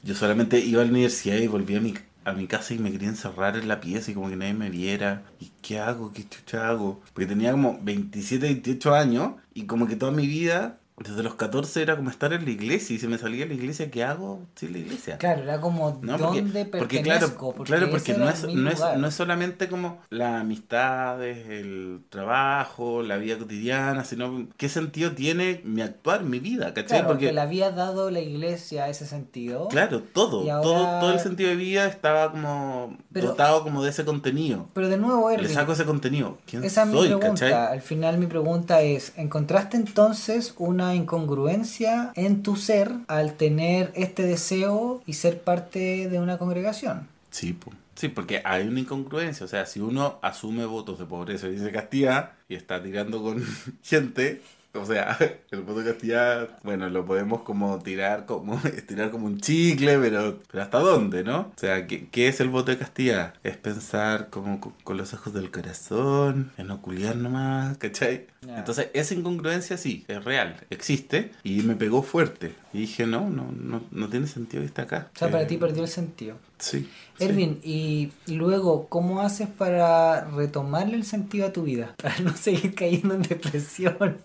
Yo solamente iba a la universidad y volví a mi, a mi casa y me quería encerrar en la pieza y como que nadie me viera. ¿Y qué hago? ¿Qué chucha hago? Porque tenía como 27, 28 años y como que toda mi vida, desde los 14, era como estar en la iglesia y se me salía la iglesia, ¿qué hago sin la iglesia? Claro, era como No, porque, dónde porque claro, claro, porque no es, no, es, no es solamente como las amistades, el trabajo, la vida cotidiana, sino qué sentido tiene mi actuar, mi vida, ¿cachai? Claro, porque, que le había dado la iglesia ese sentido. claro, todo, ahora- todo, todo el sentido de vida estaba como Pero- dotado como de ese contenido. Pero de nuevo, Le saco ese contenido. ¿Quién esa es mi soy, pregunta. cachai? Al final mi pregunta es, ¿encontraste entonces una incongruencia en tu ser al tener este deseo y ser parte de una congregación? Sí, po. sí, porque hay una incongruencia. O sea, si uno asume votos de pobreza y dice castidad y está tirando con gente, o sea, el voto de castidad, bueno, lo podemos como tirar como estirar como un chicle, pero, pero ¿hasta dónde, no? O sea, ¿qué, qué es el voto de castidad? Es pensar como co- con los ojos del corazón, en no culiar nomás, ¿cachai? Ya. Entonces, esa incongruencia sí, es real, existe, y me pegó fuerte. Y dije, no, no, no, no tiene sentido que esté acá. O sea, para Eh, ti perdió el sentido. Sí. sí. Erwin, y luego, ¿cómo haces para retomarle el sentido a tu vida? Para no seguir cayendo en depresión.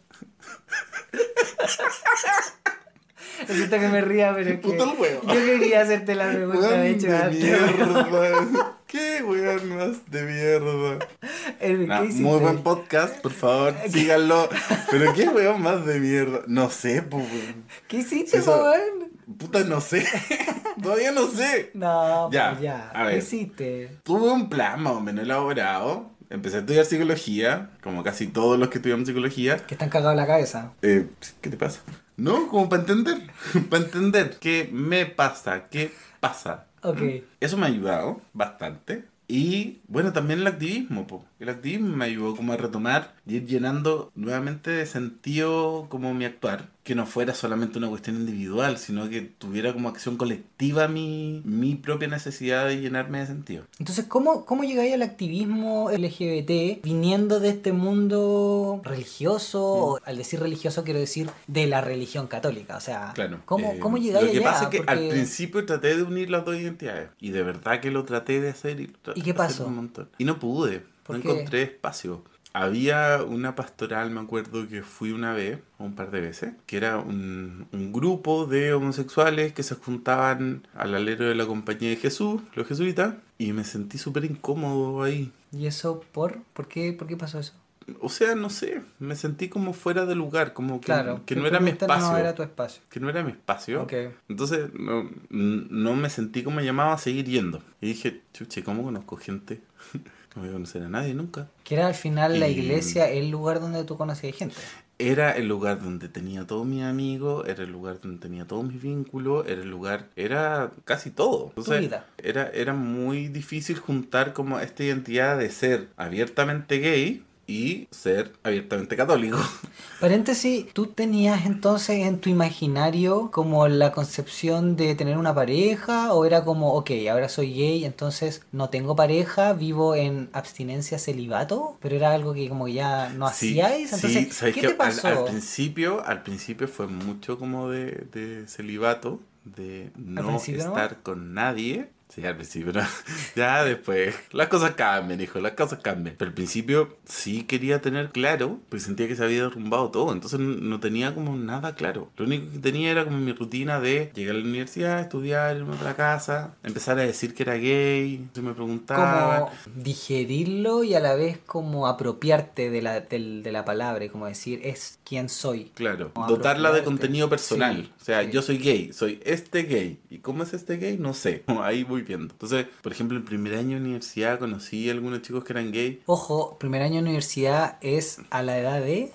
Lo siento que me ría, pero es que Puta el huevo. yo quería hacerte la pregunta, Weón de hecho, de antes. mierda. ¿Qué weón más de mierda? Nah, ¿qué muy buen podcast, por favor, síganlo. Pero qué weón más de mierda. No sé, pues weón. ¿Qué hiciste, Eso- weón? Puta, no sé. Todavía no sé. No, Ya, pues ya. a ¿Qué ver. hiciste? Tuve un plan más o menos elaborado. Empecé a estudiar psicología, como casi todos los que estudiamos psicología. Que están cagados en la cabeza. Eh, ¿Qué te pasa? No, como para entender. para entender qué me pasa, qué pasa. Ok. Eso me ha ayudado bastante. Y bueno, también el activismo, po. El activismo me ayudó como a retomar y ir llenando nuevamente de sentido como mi actuar. Que no fuera solamente una cuestión individual, sino que tuviera como acción colectiva mi, mi propia necesidad de llenarme de sentido. Entonces, ¿cómo, cómo llegáis al activismo LGBT viniendo de este mundo religioso? O, al decir religioso quiero decir de la religión católica. O sea, Claro. ¿cómo, eh, cómo llegáis Lo que allá? pasa es que al Porque- principio traté de unir las dos identidades. Y de verdad que lo traté de hacer y, lo ¿Y qué pasó? un montón. Y no pude. ¿Por no qué? encontré espacio. Había una pastoral, me acuerdo que fui una vez, o un par de veces, que era un, un grupo de homosexuales que se juntaban al alero de la compañía de Jesús, los jesuitas, y me sentí súper incómodo ahí. ¿Y eso por? ¿Por qué, ¿Por qué pasó eso? O sea, no sé, me sentí como fuera de lugar, como que, Claro. que no era mi espacio. No era tu espacio. Que no era mi espacio. Ok. Entonces no, no me sentí como llamado a seguir yendo. Y dije, chuche, ¿cómo conozco gente? no voy a conocer a nadie nunca. Que era al final la iglesia el lugar donde tú conocías gente. Era el lugar donde tenía todos mis amigos, era el lugar donde tenía todos mis vínculos, era el lugar, era casi todo. Entonces, vida. Era, era muy difícil juntar como esta identidad de ser abiertamente gay y ser abiertamente católico. Paréntesis, ¿tú tenías entonces en tu imaginario como la concepción de tener una pareja o era como, ok, ahora soy gay, entonces no tengo pareja, vivo en abstinencia celibato? Pero era algo que como ya no Sí, hacíais, entonces, sí, ¿sabes ¿qué te Al- pasó? Al, principio, al principio fue mucho como de, de celibato, de no estar con nadie. Sí, al principio, ¿no? ya después. Las cosas cambian, hijo, las cosas cambian. Pero al principio sí quería tener claro, porque sentía que se había derrumbado todo. Entonces no tenía como nada claro. Lo único que tenía era como mi rutina de llegar a la universidad, estudiar, irme a otra casa, empezar a decir que era gay. Se me preguntaba. como digerirlo y a la vez como apropiarte de la, del- de la palabra y como decir, es quien soy. Claro, Como dotarla de contenido personal. Sí, o sea, sí. yo soy gay, soy este gay. ¿Y cómo es este gay? No sé. Ahí voy Entonces, por ejemplo, en primer año de universidad conocí a algunos chicos que eran gay, Ojo, primer año de universidad es a la edad de...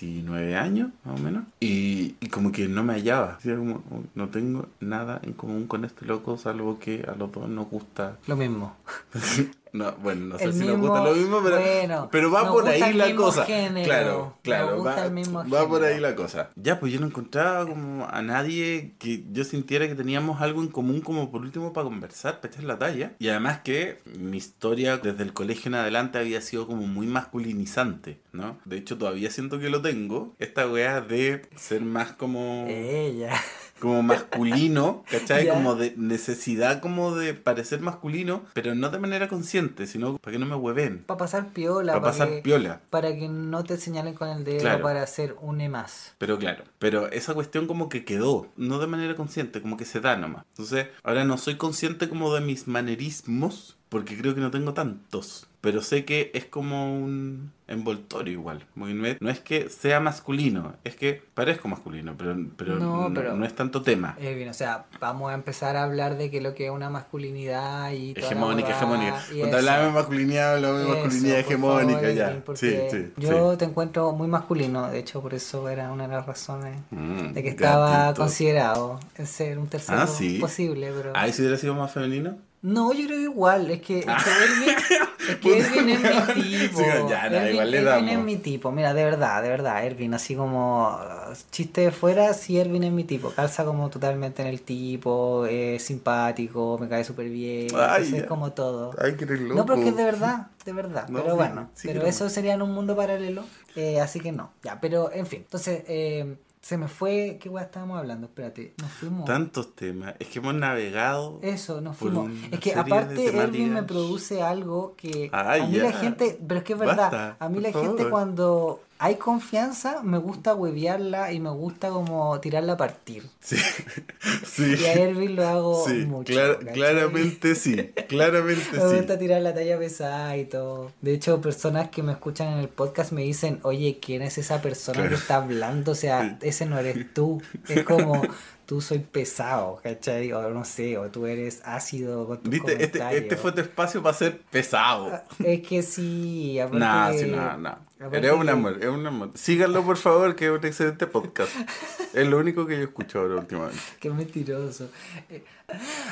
29 años, más o menos. Y, y como que no me hallaba. Decía como, "Oh, no tengo nada en común con este loco, salvo que a los dos nos gusta. Lo mismo. No, bueno, no sé El si nos mismo- gusta lo mismo, pero, bueno, pero va nos por ahí la cosa. género, claro, claro, nos va, va por ahí la cosa. Ya, pues yo no encontraba como a nadie que yo sintiera que teníamos algo en común como por último para conversar, para echar la talla. Y además que mi historia desde el colegio en adelante había sido como muy masculinizante, ¿no? De hecho todavía siento que lo tengo. Esta weá de ser más como Ella. como masculino, ¿cachai? Como de necesidad como de parecer masculino, pero no de manera consciente, sino para que no me hueven, Para pasar piola. para pasar que, piola. Para que no te señalen con el dedo Claro. para hacer un E más. Pero claro, pero esa cuestión como que quedó, no de manera consciente, como que se da nomás. Entonces, ahora no soy consciente como de mis manerismos, porque creo que no tengo tantos. Pero sé que es como un envoltorio igual. Porque no es, no es que sea masculino, es que parezco masculino, pero, pero, No, no, pero- no es tanto tema. Elvin, o sea, vamos a empezar a hablar de que lo que es una masculinidad y toda la Hegemónica, hegemónica. y Cuando hablamos de masculinidad, hablamos de masculinidad hegemónica, favor, ya. Sí, sí. Yo sí. te encuentro muy masculino, de hecho por eso era una de las razones Mm, de que estaba gatito. considerado en ser un tercero Ah, sí. posible, pero... Ay, si hubiera sido más femenino. No, yo creo que igual, es que, es que es que Elvin es mi tipo. Ya, no, Elvin, igual le Elvin damos. es mi tipo, mira, de verdad, de verdad, Elvin, así como chiste de fuera, sí, Elvin es mi tipo, calza como totalmente en el tipo, es simpático, me cae súper bien, Ay, es como todo. Ay, que eres loco. No, pero es que de verdad, de verdad. No, pero bueno, sí pero no. eso sería en un mundo paralelo, eh, así que no. Ya, pero en fin, entonces eh, se me fue, ¿qué weá estábamos hablando? Espérate, nos fuimos. Tantos temas. Es que hemos navegado. Eso, nos fuimos. Es que aparte Elvin me produce algo que Ay, a mí ya. la gente, pero es que es verdad, Basta, a mí la gente favor. cuando hay confianza me gusta huevearla y me gusta como tirarla a partir. Sí. sí. Y a Elvin lo hago Sí, mucho. claramente sí. Claramente Me gusta sí. tirar la talla pesada y todo. De hecho, personas que me escuchan en el podcast me dicen, oye, ¿quién es esa persona Claro. que está hablando? O sea, ese no eres tú. Es como, tú soy pesado, ¿cachai? O no sé, o tú eres ácido con tus Viste, este, este fue tu espacio para ser pesado. Ah, Es que sí, aparte No, que- sí, no, no. Eres un amor, es un amor. Síganlo, por favor, que es un excelente podcast. Es lo único que yo escucho ahora últimamente. Qué mentiroso. Eh,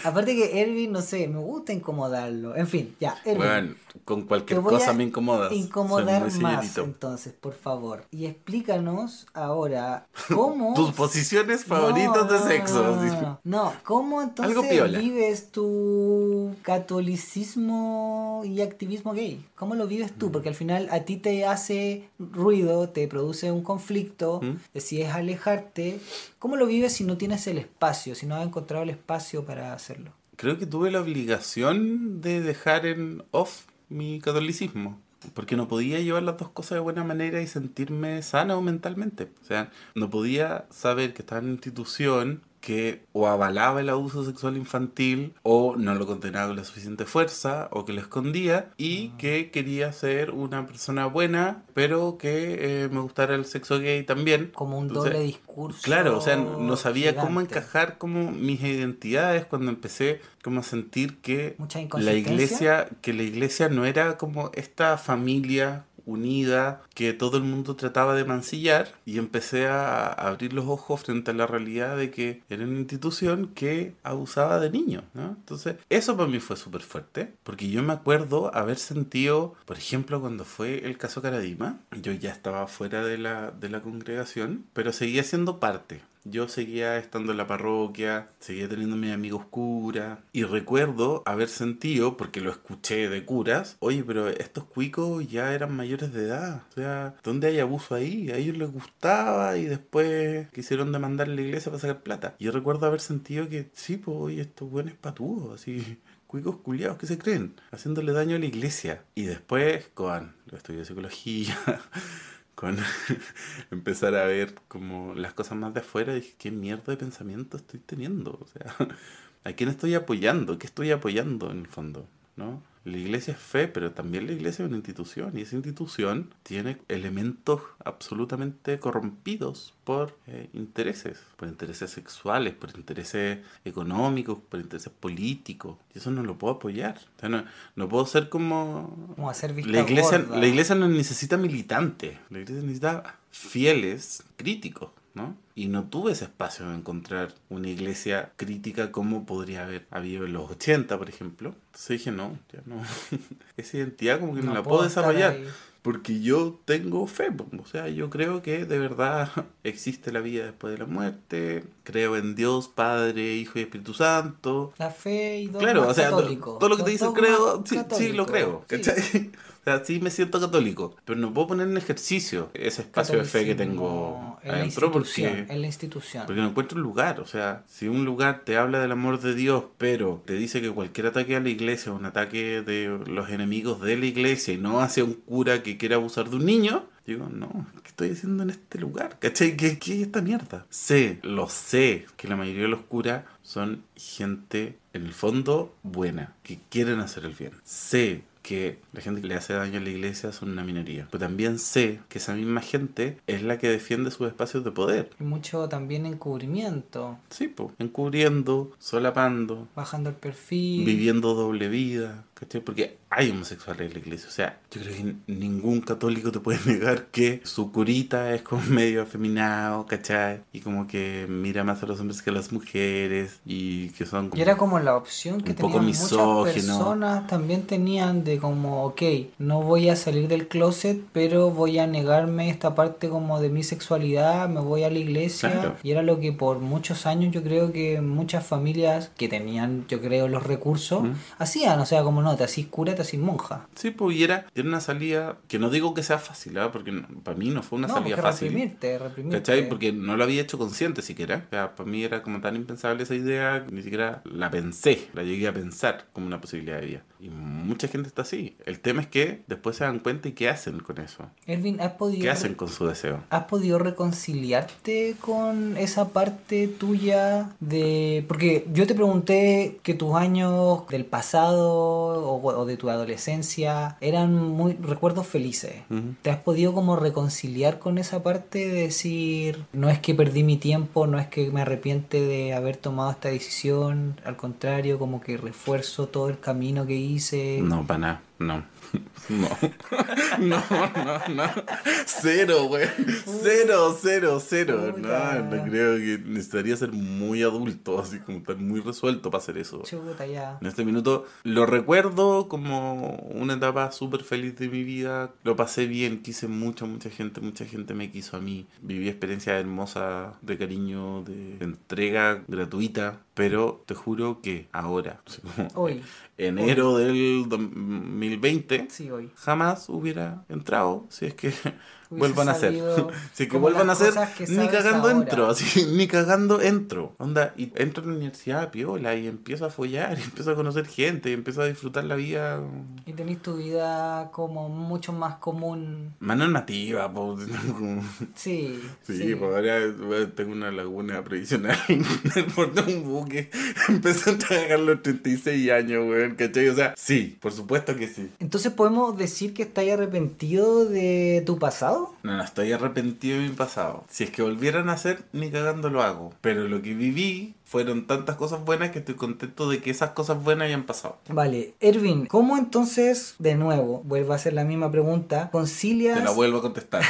Aparte que Ervin, no sé, me gusta incomodarlo. En fin, ya, Ervin. Bueno, con cualquier cosa me incomodas. Incomodar más, entonces, por favor. Y explícanos ahora cómo... Tus posiciones favoritas No, de sexo. No, no, ¿cómo entonces vives tu catolicismo y activismo gay? ¿Cómo lo vives Mm. tú? Porque al final a ti te hace ruido, te produce un conflicto, ¿Mm? decides alejarte. ¿Cómo lo vives si no tienes el espacio, si no has encontrado el espacio para hacerlo? Creo que tuve la obligación de dejar en off mi catolicismo. Porque no podía llevar las dos cosas de buena manera y sentirme sano mentalmente. O sea, no podía saber que estaba en una institución que o avalaba el abuso sexual infantil o no lo condenaba con la suficiente fuerza o que lo escondía y que quería ser una persona buena pero que eh, me gustara el sexo gay también. Como un Entonces, doble discurso. Claro, o sea, no sabía cómo gigante. encajar como mis identidades cuando empecé como a sentir que la iglesia, que la iglesia no era como esta familia unida que todo el mundo trataba de mancillar y empecé a abrir los ojos frente a la realidad de que era una institución que abusaba de niños. Entonces, eso para mí fue súper fuerte, porque yo me acuerdo haber sentido, por ejemplo, cuando fue el caso Caradima, yo ya estaba fuera de la, de la congregación, pero seguía siendo parte. Yo seguía estando en la parroquia, seguía teniendo mis amigos curas y recuerdo haber sentido, porque lo escuché de curas, oye, pero estos cuicos ya eran mayores de edad, o sea, ¿dónde hay abuso ahí? A ellos les gustaba y después quisieron demandar a la iglesia para sacar plata. Yo recuerdo haber sentido que, sí, pues, oye, estos buenos patudos, así, cuicos culiados que se creen, haciéndole daño a la iglesia. Y después, con los estudios de psicología, con empezar a ver como las cosas más de afuera, dije, ¿qué mierda de pensamiento estoy teniendo? O sea, ¿a quién estoy apoyando? ¿Qué estoy apoyando en el fondo? ¿No? La iglesia es fe, pero también la iglesia es una institución y esa institución tiene elementos absolutamente corrompidos por eh, intereses, por intereses sexuales, por intereses económicos, por intereses políticos. Y eso no lo puedo apoyar. O sea, no, no puedo ser como Como hacer la iglesia, gorda. la iglesia no necesita militantes, la iglesia necesita fieles críticos, ¿no? Y no tuve ese espacio de encontrar una iglesia crítica como podría haber habido en los 80, por ejemplo. Entonces dije, no, ya no. Esa identidad como que no, la puedo desarrollar. ahí. Porque yo tengo fe, o sea, yo creo que de verdad existe la vida después de la muerte, creo en Dios, Padre, Hijo y Espíritu Santo, La fe y Claro, o sea, católicos. todo lo que te Los dice dogmas creo, sí, sí lo creo, sí. ¿cachai? O sea, sí me siento católico, pero no puedo poner en ejercicio ese espacio de fe que tengo en la adentro institución, porque, en la institución. porque no encuentro un lugar. O sea, si un lugar te habla del amor de Dios, pero te dice que cualquier ataque a la iglesia es un ataque de los enemigos de la iglesia y no hacia un cura que quiera abusar de un niño, digo, no, ¿qué estoy haciendo en este lugar? ¿Cachai? ¿Qué, qué es esta mierda? Sé, lo sé, que la mayoría de los curas son gente, en el fondo, buena, que quieren hacer el bien. Sé que la gente que le hace daño a la iglesia son una minoría. Pero también sé que esa misma gente es la que defiende sus espacios de poder. Y mucho también encubrimiento, Sí, pues, encubriendo, solapando, bajando el perfil. viviendo doble vida, ¿cachai? Porque hay homosexuales en la iglesia. O sea, yo creo que ningún católico te puede negar que su curita es como medio afeminado, ¿cachai? Y como que mira más a los hombres que a las mujeres y que son como... Y era como la opción que tenían muchas misógino. personas también tenían de como, ok, no voy a salir del closet, pero voy a negarme esta parte como de mi sexualidad, me voy a la iglesia. Claro. Y era lo que por muchos años yo creo que muchas familias que tenían, yo creo, los recursos, Mm. hacían, o sea, como no, te hacís cura, te hacís monja. Sí, pues y era, era una salida que no digo que sea fácil, ¿ah? porque no- para mí no fue una no, salida fácil. reprimirte, reprimirte. ¿Cachai? Porque no lo había hecho consciente siquiera. O sea, para mí era como tan impensable esa idea que ni siquiera la pensé, la llegué a pensar como una posibilidad de vida. Y mucha gente está así. El tema es que después se dan cuenta y qué hacen con eso. Ervin, ¿has podido... ¿Qué hacen con su deseo? ¿Has podido reconciliarte con esa parte tuya de... Porque yo te pregunté que tus años del pasado o, o de tu adolescencia eran muy recuerdos felices. Ujú. ¿Te has podido como reconciliar con esa parte de decir, no es que perdí mi tiempo, no es que me arrepiente de haber tomado esta decisión, al contrario, como que refuerzo todo el camino que hice? No, para nada, no. No. No, no, no. Cero, güey. Cero, cero, cero. No, no creo que necesitaría ser muy adulto, así como estar muy resuelto para hacer eso. Chuta, ya. En este minuto lo recuerdo como una etapa súper feliz de mi vida. Lo pasé bien, quise mucho, mucha gente, mucha gente me quiso a mí. Viví experiencias hermosas de cariño, de entrega gratuita. Pero te juro que ahora, así como Hoy. enero del 2020, Sí, hoy. jamás hubiera entrado si es que vuelvan a hacer. es que vuelvan a hacer, ni cagando ahora. entro, así, ni cagando entro. Onda, y entro a la universidad, piola, y empiezo a follar, y empiezo a conocer gente, y empiezo a disfrutar la vida Y tenés tu vida como mucho más común. más normativa, po. Sí. Sí, pues ahora bueno, tengo una laguna previsional por un buque. Empecé a trabajar los 36 años, weón, ¿cachai? O sea, sí, por supuesto que sí. Entonces podemos decir que estás arrepentido de tu pasado. No, no estoy arrepentido de mi pasado. Si es que volvieran a hacer, ni cagando lo hago. Pero lo que viví fueron tantas cosas buenas que estoy contento de que esas cosas buenas hayan pasado. Vale, Ervin, ¿cómo entonces, de nuevo, vuelvo a hacer la misma pregunta, concilias, Te la vuelvo a contestar.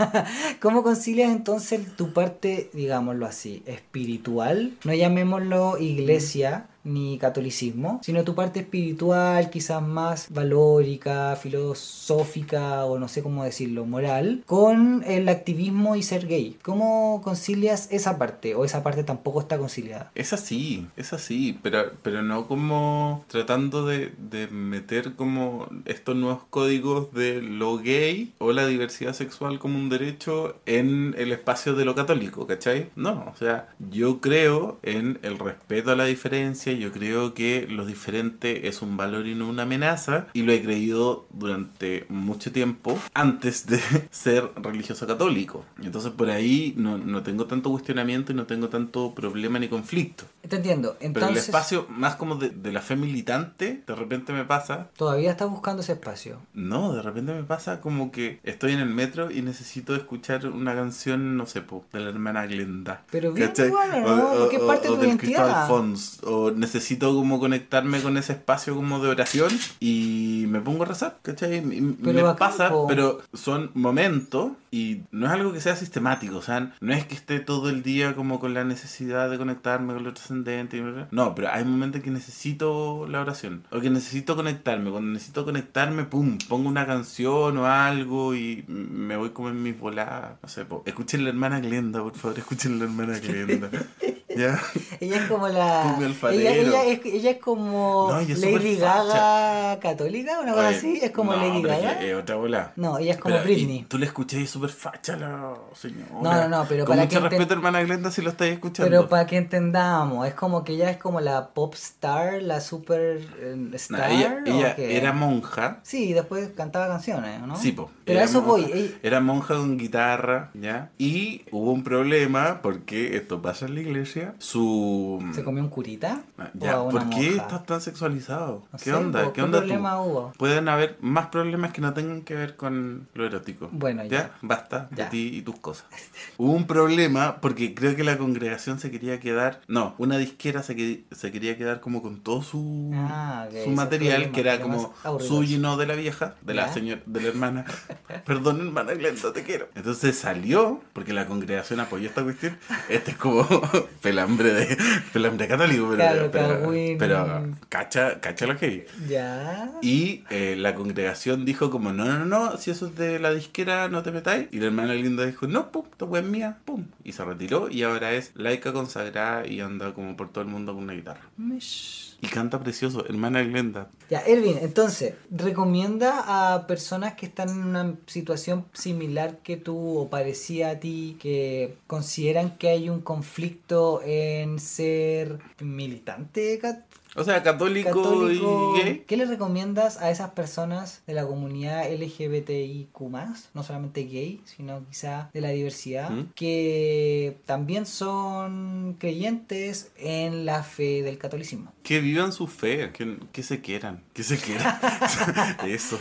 ¿cómo concilias entonces tu parte, digámoslo así, espiritual, no llamémoslo iglesia, ni catolicismo, sino tu parte espiritual, quizás más valórica, filosófica o no sé cómo decirlo, moral, con el activismo y ser gay. ¿Cómo concilias esa parte? ¿O esa parte tampoco está conciliada? Es así, es así, pero, pero no como tratando de, de meter como estos nuevos códigos de lo gay o la diversidad sexual como un derecho en el espacio de lo católico, ¿cachai? No, o sea, yo creo en el respeto a la diferencia, yo creo que lo diferente es un valor y no una amenaza, y lo he creído durante mucho tiempo antes de ser religioso católico. Entonces por ahí no, no tengo tanto cuestionamiento y no tengo tanto problema ni conflicto. Te entiendo. Pero el Entonces, espacio más como de, de la fe militante, de repente me pasa, todavía estás buscando ese espacio. no, de repente me pasa como que estoy en el metro y necesito escuchar una canción, no sé, po, de la hermana Glenda. Pero bien ¿cachai? igual, ¿o no? Es parte de tu identidad. Fons, o necesito como conectarme con ese espacio como de oración y me pongo a rezar, ¿cachai? Y Pero me bacán, pasa, po. pero son momentos y no es algo que sea sistemático, o sea, no es que esté todo el día como con la necesidad de conectarme con lo trascendente, no, pero hay momentos en que necesito la oración, o que necesito conectarme, cuando necesito conectarme, pum, pongo una canción o algo y me voy como en mis voladas, no sé, po. escuchen la hermana Glenda, por favor, escuchen la hermana Glenda. ¿Ya? Ella es como la. Ella, ella, es, ella es como No, ella es Lady Gaga católica, una cosa Oye, así. Es como no, Lady Gaga. es otra bola. No, ella es como Pero, Britney. Tú le escuché y súper facha la señora. No, no, no, pero Con para mucho que enten- respeto, hermana Glenda, si lo estáis escuchando. Pero para que entendamos, es como que ella es como la pop star, la super eh, No, star. ella ¿o ella qué? era monja. Sí, después cantaba canciones, ¿no? Sí, po. Pero eso voy. ella- Era monja con guitarra, ¿ya? Y hubo un problema, porque esto pasa en la iglesia. Su. ¿Se comió un curita? Ah, ¿O Ya, ¿por qué estás tan sexualizado? No ¿Qué sé, onda? po, ¿Qué onda tú? problema hubo? Pueden haber más problemas que no tengan que ver con lo erótico. Bueno, ya. Basta Ya. de ti y tus cosas. Hubo un problema porque creo que la congregación se quería quedar. No, una disquera se, que- se quería quedar como con todo su, Ah, su material, que era como suyo y no de la vieja, de la señora, de la hermana. Perdón, hermana Glenda, te quiero. Entonces salió, porque la congregación apoyó esta cuestión. Este es como pelambre de pelambre católico, pero, Claro, pero, cagüín. pero cacha, cacha lo que hay. Ya. Y eh, la congregación dijo como, no, no, no, si eso es de la disquera, no te Y la hermana linda dijo, no, pum, esta wea es mía, pum. Y se retiró y ahora es laica consagrada y anda como por todo el mundo con una guitarra. Mish. Y canta precioso, hermana Glenda. Ya, Ervin, entonces, ¿recomienda a personas que están en una situación similar que tú o parecía a ti, que consideran que hay un conflicto en ser militante O sea, católico, católico? y gay. ¿Qué le recomiendas a esas personas de la comunidad LGBTIQ+, no solamente gay, sino quizá de la diversidad, ¿Mm? que también son creyentes en la fe del catolicismo? Que vivan su fe, que, que se quieran, que se quieran. Eso.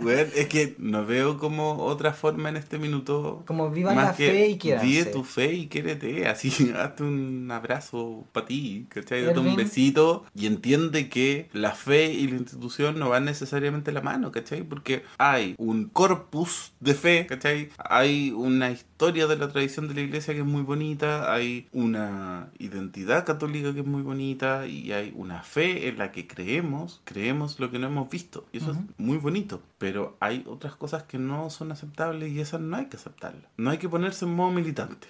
Bueno, es que no veo como otra forma en este minuto. Como vivan la fe y quieran. Vive tu fe y quiérete. Así, hazte un abrazo para ti, ¿cachai? Date un besito y entiende que la fe y la institución no van necesariamente la mano, ¿cachai? Porque hay un corpus de fe, ¿cachai? Hay una historia de la tradición de la iglesia que es muy bonita, hay una identidad católica que es muy bonita y hay una fe en la que creemos, creemos lo que no hemos visto. Y eso es muy bonito. Pero hay otras cosas que no son aceptables y esas no hay que aceptarlas. No hay que ponerse en modo militante.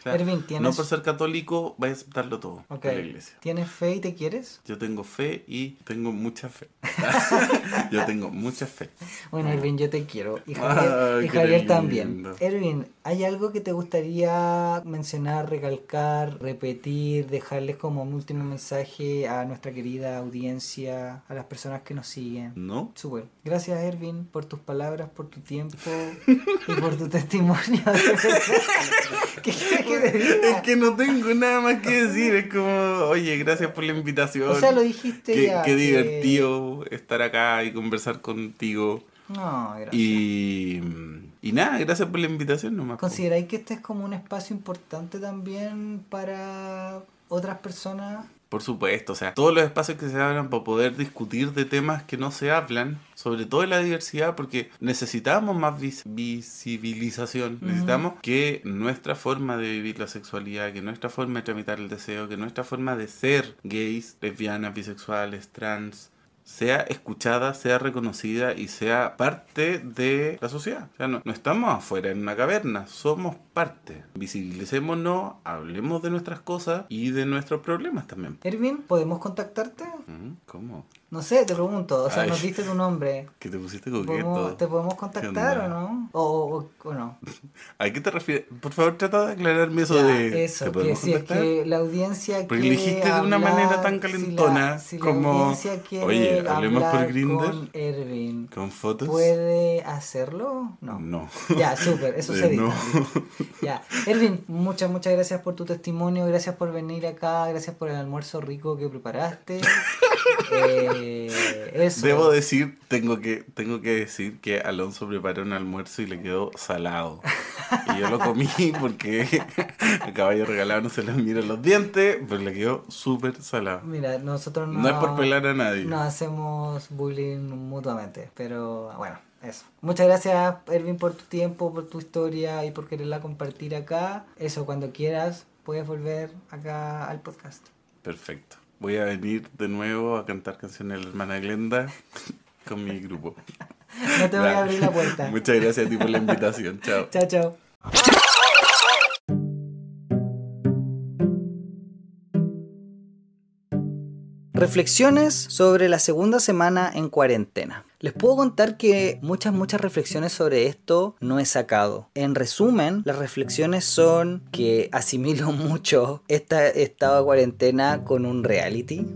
No por ser católico vaya a aceptarlo todo en la iglesia. ¿Tienes fe y te quieres? Yo tengo fe y tengo mucha fe. yo tengo mucha fe. Bueno, Erwin, yo te quiero. Y Javier, también. Erwin, ¿hay algo que te gustaría mencionar, recalcar, repetir, dejarles como un último mensaje a nuestra querida audiencia, a las personas que nos siguen? No. Súper. Gracias, Erwin, por tus palabras, por tu tiempo y por tu testimonio. ¿Qué que te diga? Es que no tengo nada más que decir. Es como, oye, gracias por la invitación. O sea, lo dijiste qué, ya. Qué divertido estar acá y conversar contigo. No, gracias. Y, y nada, gracias por la invitación nomás. ¿Consideráis que este es como un espacio importante también para otras personas? Por supuesto, o sea, todos los espacios que se abran para poder discutir de temas que no se hablan, sobre todo en la diversidad, porque necesitamos más visibilización, necesitamos que nuestra forma de vivir la sexualidad, que nuestra forma de tramitar el deseo, que nuestra forma de ser gays, lesbianas, bisexuales, trans, sea escuchada, sea reconocida y sea parte de la sociedad. O sea, no, no estamos afuera en una caverna, somos parte. Visibilicémonos, hablemos de nuestras cosas y de nuestros problemas también. Erwin, ¿podemos contactarte? ¿Cómo? No sé, te pregunto, o sea, nos diste tu nombre. Que te pusiste coqueto. ¿Te podemos contactar o no? O, o, no. ¿A qué te refieres? Por favor, trata de aclararme eso de... Eso, que si es que la audiencia Porque dijiste de una manera tan calentona como... Oye, hablemos por Grindr. Con Erwin. ¿Con fotos? ¿Puede hacerlo? No. No. Ya, súper, eso se dice. Ya. Erwin, muchas, muchas gracias por tu testimonio, gracias por venir acá, gracias por el almuerzo rico que preparaste. Eh, Debo decir, tengo que, tengo que decir que Alonso preparó un almuerzo y le quedó salado. Y yo lo comí porque el caballo regalado no se le miran los dientes, pero le quedó súper salado. Mira, nosotros no, no es por pelar a nadie. No hacemos bullying mutuamente, pero bueno, eso. Muchas gracias, Erwin, por tu tiempo, por tu historia y por quererla compartir acá. Eso, cuando quieras, puedes volver acá al podcast. Perfecto. Voy a venir de nuevo a cantar canciones de la hermana Glenda con mi grupo. No te voy a abrir la puerta. Muchas gracias a ti por la invitación. Chao. Chao, chao. Reflexiones sobre la segunda semana en cuarentena. Les puedo contar que muchas, muchas reflexiones sobre esto no he sacado. En resumen, las reflexiones son que asimilo mucho esta estado cuarentena con un reality.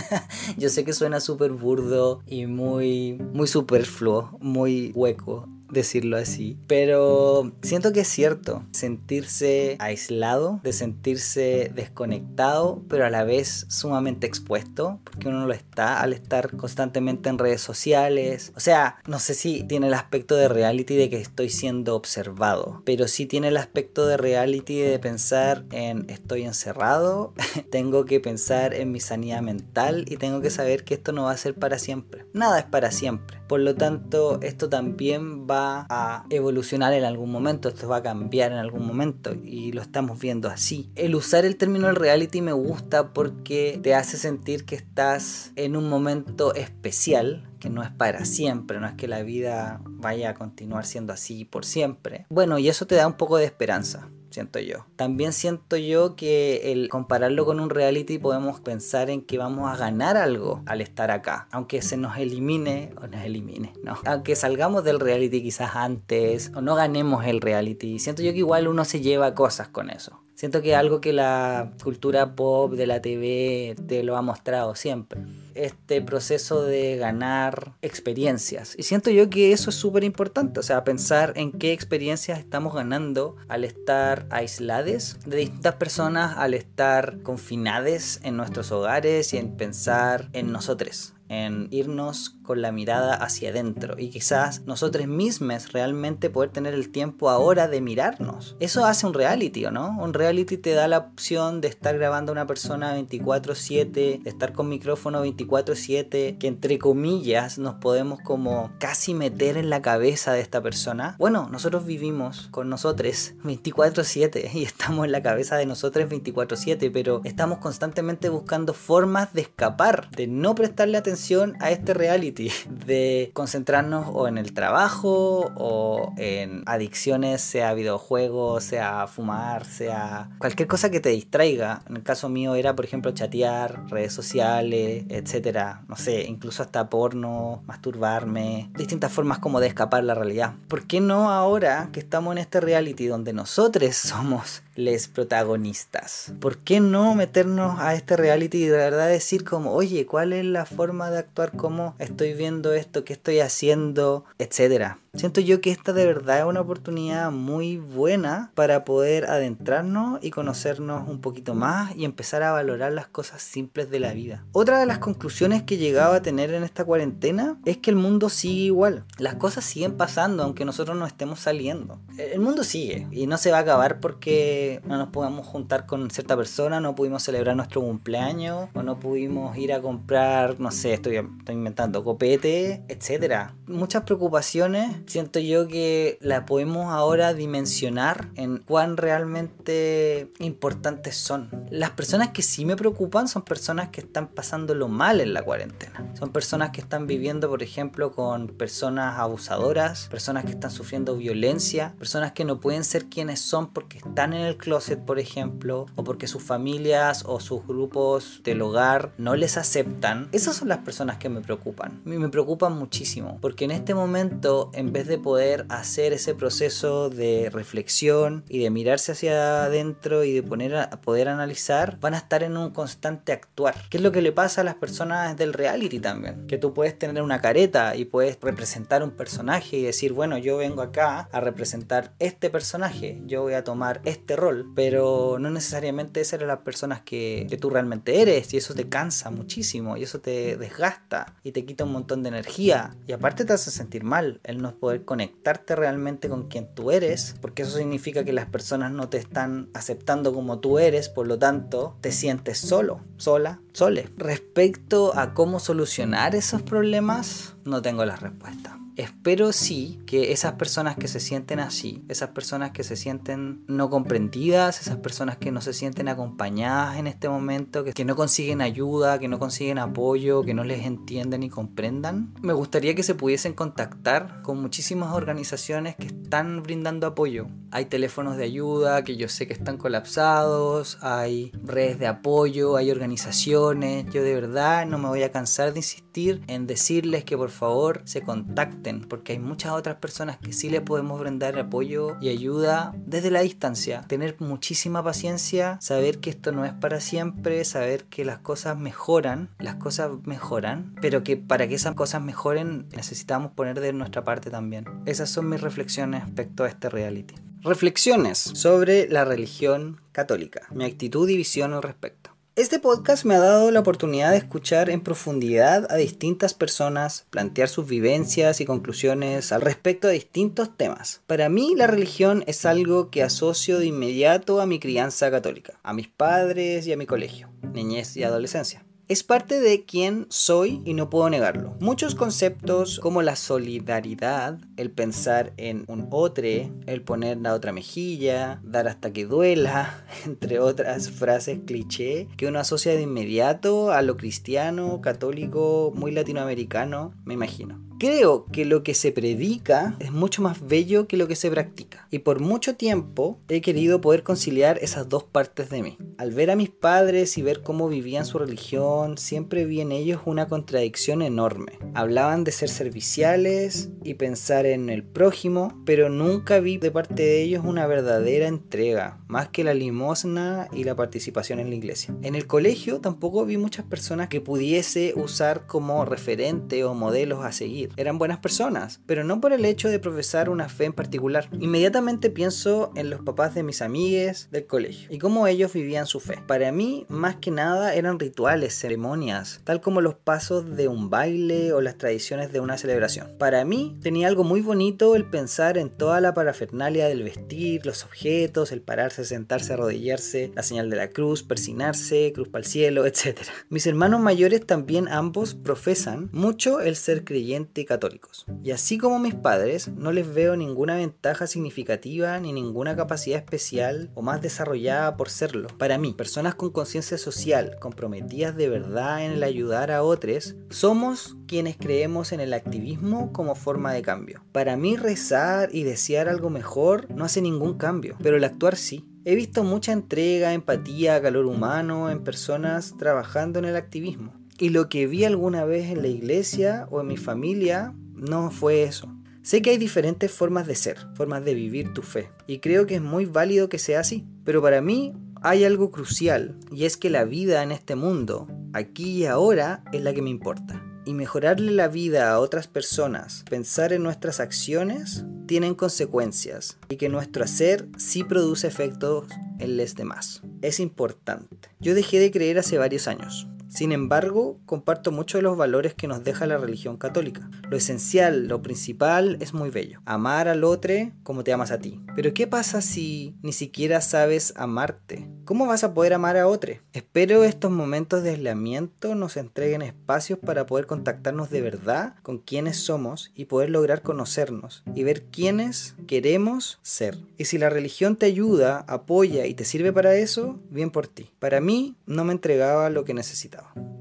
Yo sé que suena súper burdo y muy, muy superfluo, muy hueco decirlo así. Pero siento que es cierto, sentirse aislado, de sentirse desconectado, pero a la vez sumamente expuesto, porque uno lo está al estar constantemente en redes sociales. O sea, no sé si tiene el aspecto de reality de que estoy siendo observado, pero sí tiene el aspecto de reality de pensar en estoy encerrado, tengo que pensar en mi sanidad mental y tengo que saber que esto no va a ser para siempre. Nada es para siempre. Por lo tanto, esto también va a evolucionar en algún momento, esto va a cambiar en algún momento y lo estamos viendo así. El usar el término del reality me gusta porque te hace sentir que estás en un momento especial, que no es para siempre, no es que la vida vaya a continuar siendo así por siempre. Bueno, y eso te da un poco de esperanza siento yo. También siento yo que el compararlo con un reality podemos pensar en que vamos a ganar algo al estar acá, aunque se nos elimine o nos elimine, no. Aunque salgamos del reality quizás antes o no ganemos el reality, siento yo que igual uno se lleva cosas con eso Siento que algo que la cultura pop de la TV te lo ha mostrado siempre. Este proceso de ganar experiencias. Y siento yo que eso es súper importante. O sea, pensar en qué experiencias estamos ganando al estar aislados de distintas personas, al estar confinados en nuestros hogares y en pensar en nosotros en irnos con la mirada hacia adentro y quizás nosotros mismos realmente poder tener el tiempo ahora de mirarnos. Eso hace un reality, ¿o no? Un reality te da la opción de estar grabando a una persona 24/7, de estar con micrófono 24/7, que entre comillas nos podemos como casi meter en la cabeza de esta persona. Bueno, nosotros vivimos con nosotros 24/7 y estamos en la cabeza de nosotros 24/7, pero estamos constantemente buscando formas de escapar, de no prestarle atención a este reality de concentrarnos o en el trabajo o en adicciones, sea videojuegos, sea fumar, sea cualquier cosa que te distraiga. En el caso mío era, por ejemplo, chatear, redes sociales, etcétera. No sé, incluso hasta porno, masturbarme, distintas formas como de escapar la realidad. ¿Por qué no ahora que estamos en este reality donde nosotros somos les protagonistas. ¿Por qué no meternos a este reality y de verdad decir como, oye, ¿cuál es la forma de actuar? ¿Cómo estoy viendo esto? ¿Qué estoy haciendo? Etcétera. Siento yo que esta de verdad es una oportunidad muy buena para poder adentrarnos y conocernos un poquito más y empezar a valorar las cosas simples de la vida. Otra de las conclusiones que llegaba a tener en esta cuarentena es que el mundo sigue igual. Las cosas siguen pasando aunque nosotros no estemos saliendo. El mundo sigue y no se va a acabar porque no nos podamos juntar con cierta persona, no pudimos celebrar nuestro cumpleaños o no pudimos ir a comprar, no sé, estoy, estoy inventando, copete, etc. Muchas preocupaciones siento yo que la podemos ahora dimensionar en cuán realmente importantes son. Las personas que sí me preocupan son personas que están pasándolo mal en la cuarentena. Son personas que están viviendo, por ejemplo, con personas abusadoras, personas que están sufriendo violencia, personas que no pueden ser quienes son porque están en el closet, por ejemplo, o porque sus familias o sus grupos del hogar no les aceptan. Esas son las personas que me preocupan. Me preocupan muchísimo porque en este momento, en vez de poder hacer ese proceso de reflexión y de mirarse hacia adentro y de poner a, poder analizar, van a estar en un constante actuar. ¿Qué es lo que le pasa a las personas del reality también? Que tú puedes tener una careta y puedes representar un personaje y decir, bueno, yo vengo acá a representar este personaje, yo voy a tomar este rol, pero no necesariamente esas eran las personas que, que tú realmente eres y eso te cansa muchísimo y eso te desgasta y te quita un montón de energía y aparte te hace sentir mal el no poder conectarte realmente con quien tú eres, porque eso significa que las personas no te están aceptando como tú eres, por lo tanto te sientes solo, sola, sole. Respecto a cómo solucionar esos problemas, no tengo la respuesta. Espero sí que esas personas que se sienten así, esas personas que se sienten no comprendidas, esas personas que no se sienten acompañadas en este momento, que, no consiguen ayuda, que no consiguen apoyo, que no les entienden y comprendan, me gustaría que se pudiesen contactar con muchísimas organizaciones que están brindando apoyo. Hay teléfonos de ayuda que yo sé que están colapsados, hay redes de apoyo, hay organizaciones. Yo de verdad no me voy a cansar de insistir en decirles que por favor se contacten porque hay muchas otras personas que sí le podemos brindar apoyo y ayuda desde la distancia. Tener muchísima paciencia, saber que esto no es para siempre, saber que las cosas mejoran, las cosas mejoran, pero que para que esas cosas mejoren necesitamos poner de nuestra parte también. Esas son mis reflexiones respecto a este reality. Reflexiones sobre la religión católica, mi actitud y visión al respecto. Este podcast me ha dado la oportunidad de escuchar en profundidad a distintas personas, plantear sus vivencias y conclusiones al respecto de distintos temas. Para mí la religión es algo que asocio de inmediato a mi crianza católica, a mis padres y a mi colegio, niñez y adolescencia es parte de quien soy y no puedo negarlo. Muchos conceptos como la solidaridad, el pensar en un otro, el poner la otra mejilla, dar hasta que duela, entre otras frases cliché que uno asocia de inmediato a lo cristiano, católico, muy latinoamericano, me imagino. Creo que lo que se predica es mucho más bello que lo que se practica. Y por mucho tiempo he querido poder conciliar esas dos partes de mí. Al ver a mis padres y ver cómo vivían su religión, siempre vi en ellos una contradicción enorme. Hablaban de ser serviciales y pensar en el prójimo, pero nunca vi de parte de ellos una verdadera entrega, más que la limosna y la participación en la iglesia. En el colegio tampoco vi muchas personas que pudiese usar como referente o modelos a seguir. Eran buenas personas, pero no por el hecho de profesar una fe en particular. Inmediatamente pienso en los papás de mis amigues del colegio y cómo ellos vivían su fe. Para mí, más que nada, eran rituales, ceremonias, tal como los pasos de un baile o las tradiciones de una celebración. Para mí, tenía algo muy bonito el pensar en toda la parafernalia del vestir, los objetos, el pararse, sentarse, arrodillarse, la señal de la cruz, persinarse, cruz para el cielo, etc. Mis hermanos mayores también ambos profesan mucho el ser creyente y católicos. Y así como mis padres, no les veo ninguna ventaja significativa ni ninguna capacidad especial o más desarrollada por serlo. Para mí, personas con conciencia social, comprometidas de verdad en el ayudar a otros, somos quienes creemos en el activismo como forma de cambio. Para mí rezar y desear algo mejor no hace ningún cambio, pero el actuar sí. He visto mucha entrega, empatía, calor humano en personas trabajando en el activismo. Y lo que vi alguna vez en la iglesia o en mi familia no fue eso. Sé que hay diferentes formas de ser, formas de vivir tu fe, y creo que es muy válido que sea así, pero para mí hay algo crucial, y es que la vida en este mundo, aquí y ahora, es la que me importa. Y mejorarle la vida a otras personas, pensar en nuestras acciones, tienen consecuencias, y que nuestro hacer sí produce efectos en los demás. Es importante. Yo dejé de creer hace varios años. Sin embargo, comparto mucho de los valores que nos deja la religión católica. Lo esencial, lo principal es muy bello. Amar al otro como te amas a ti. Pero ¿qué pasa si ni siquiera sabes amarte? ¿Cómo vas a poder amar a otro? Espero estos momentos de aislamiento nos entreguen espacios para poder contactarnos de verdad con quienes somos y poder lograr conocernos y ver quiénes queremos ser. Y si la religión te ayuda, apoya y te sirve para eso, bien por ti. Para mí no me entregaba lo que necesitaba. 있습니다.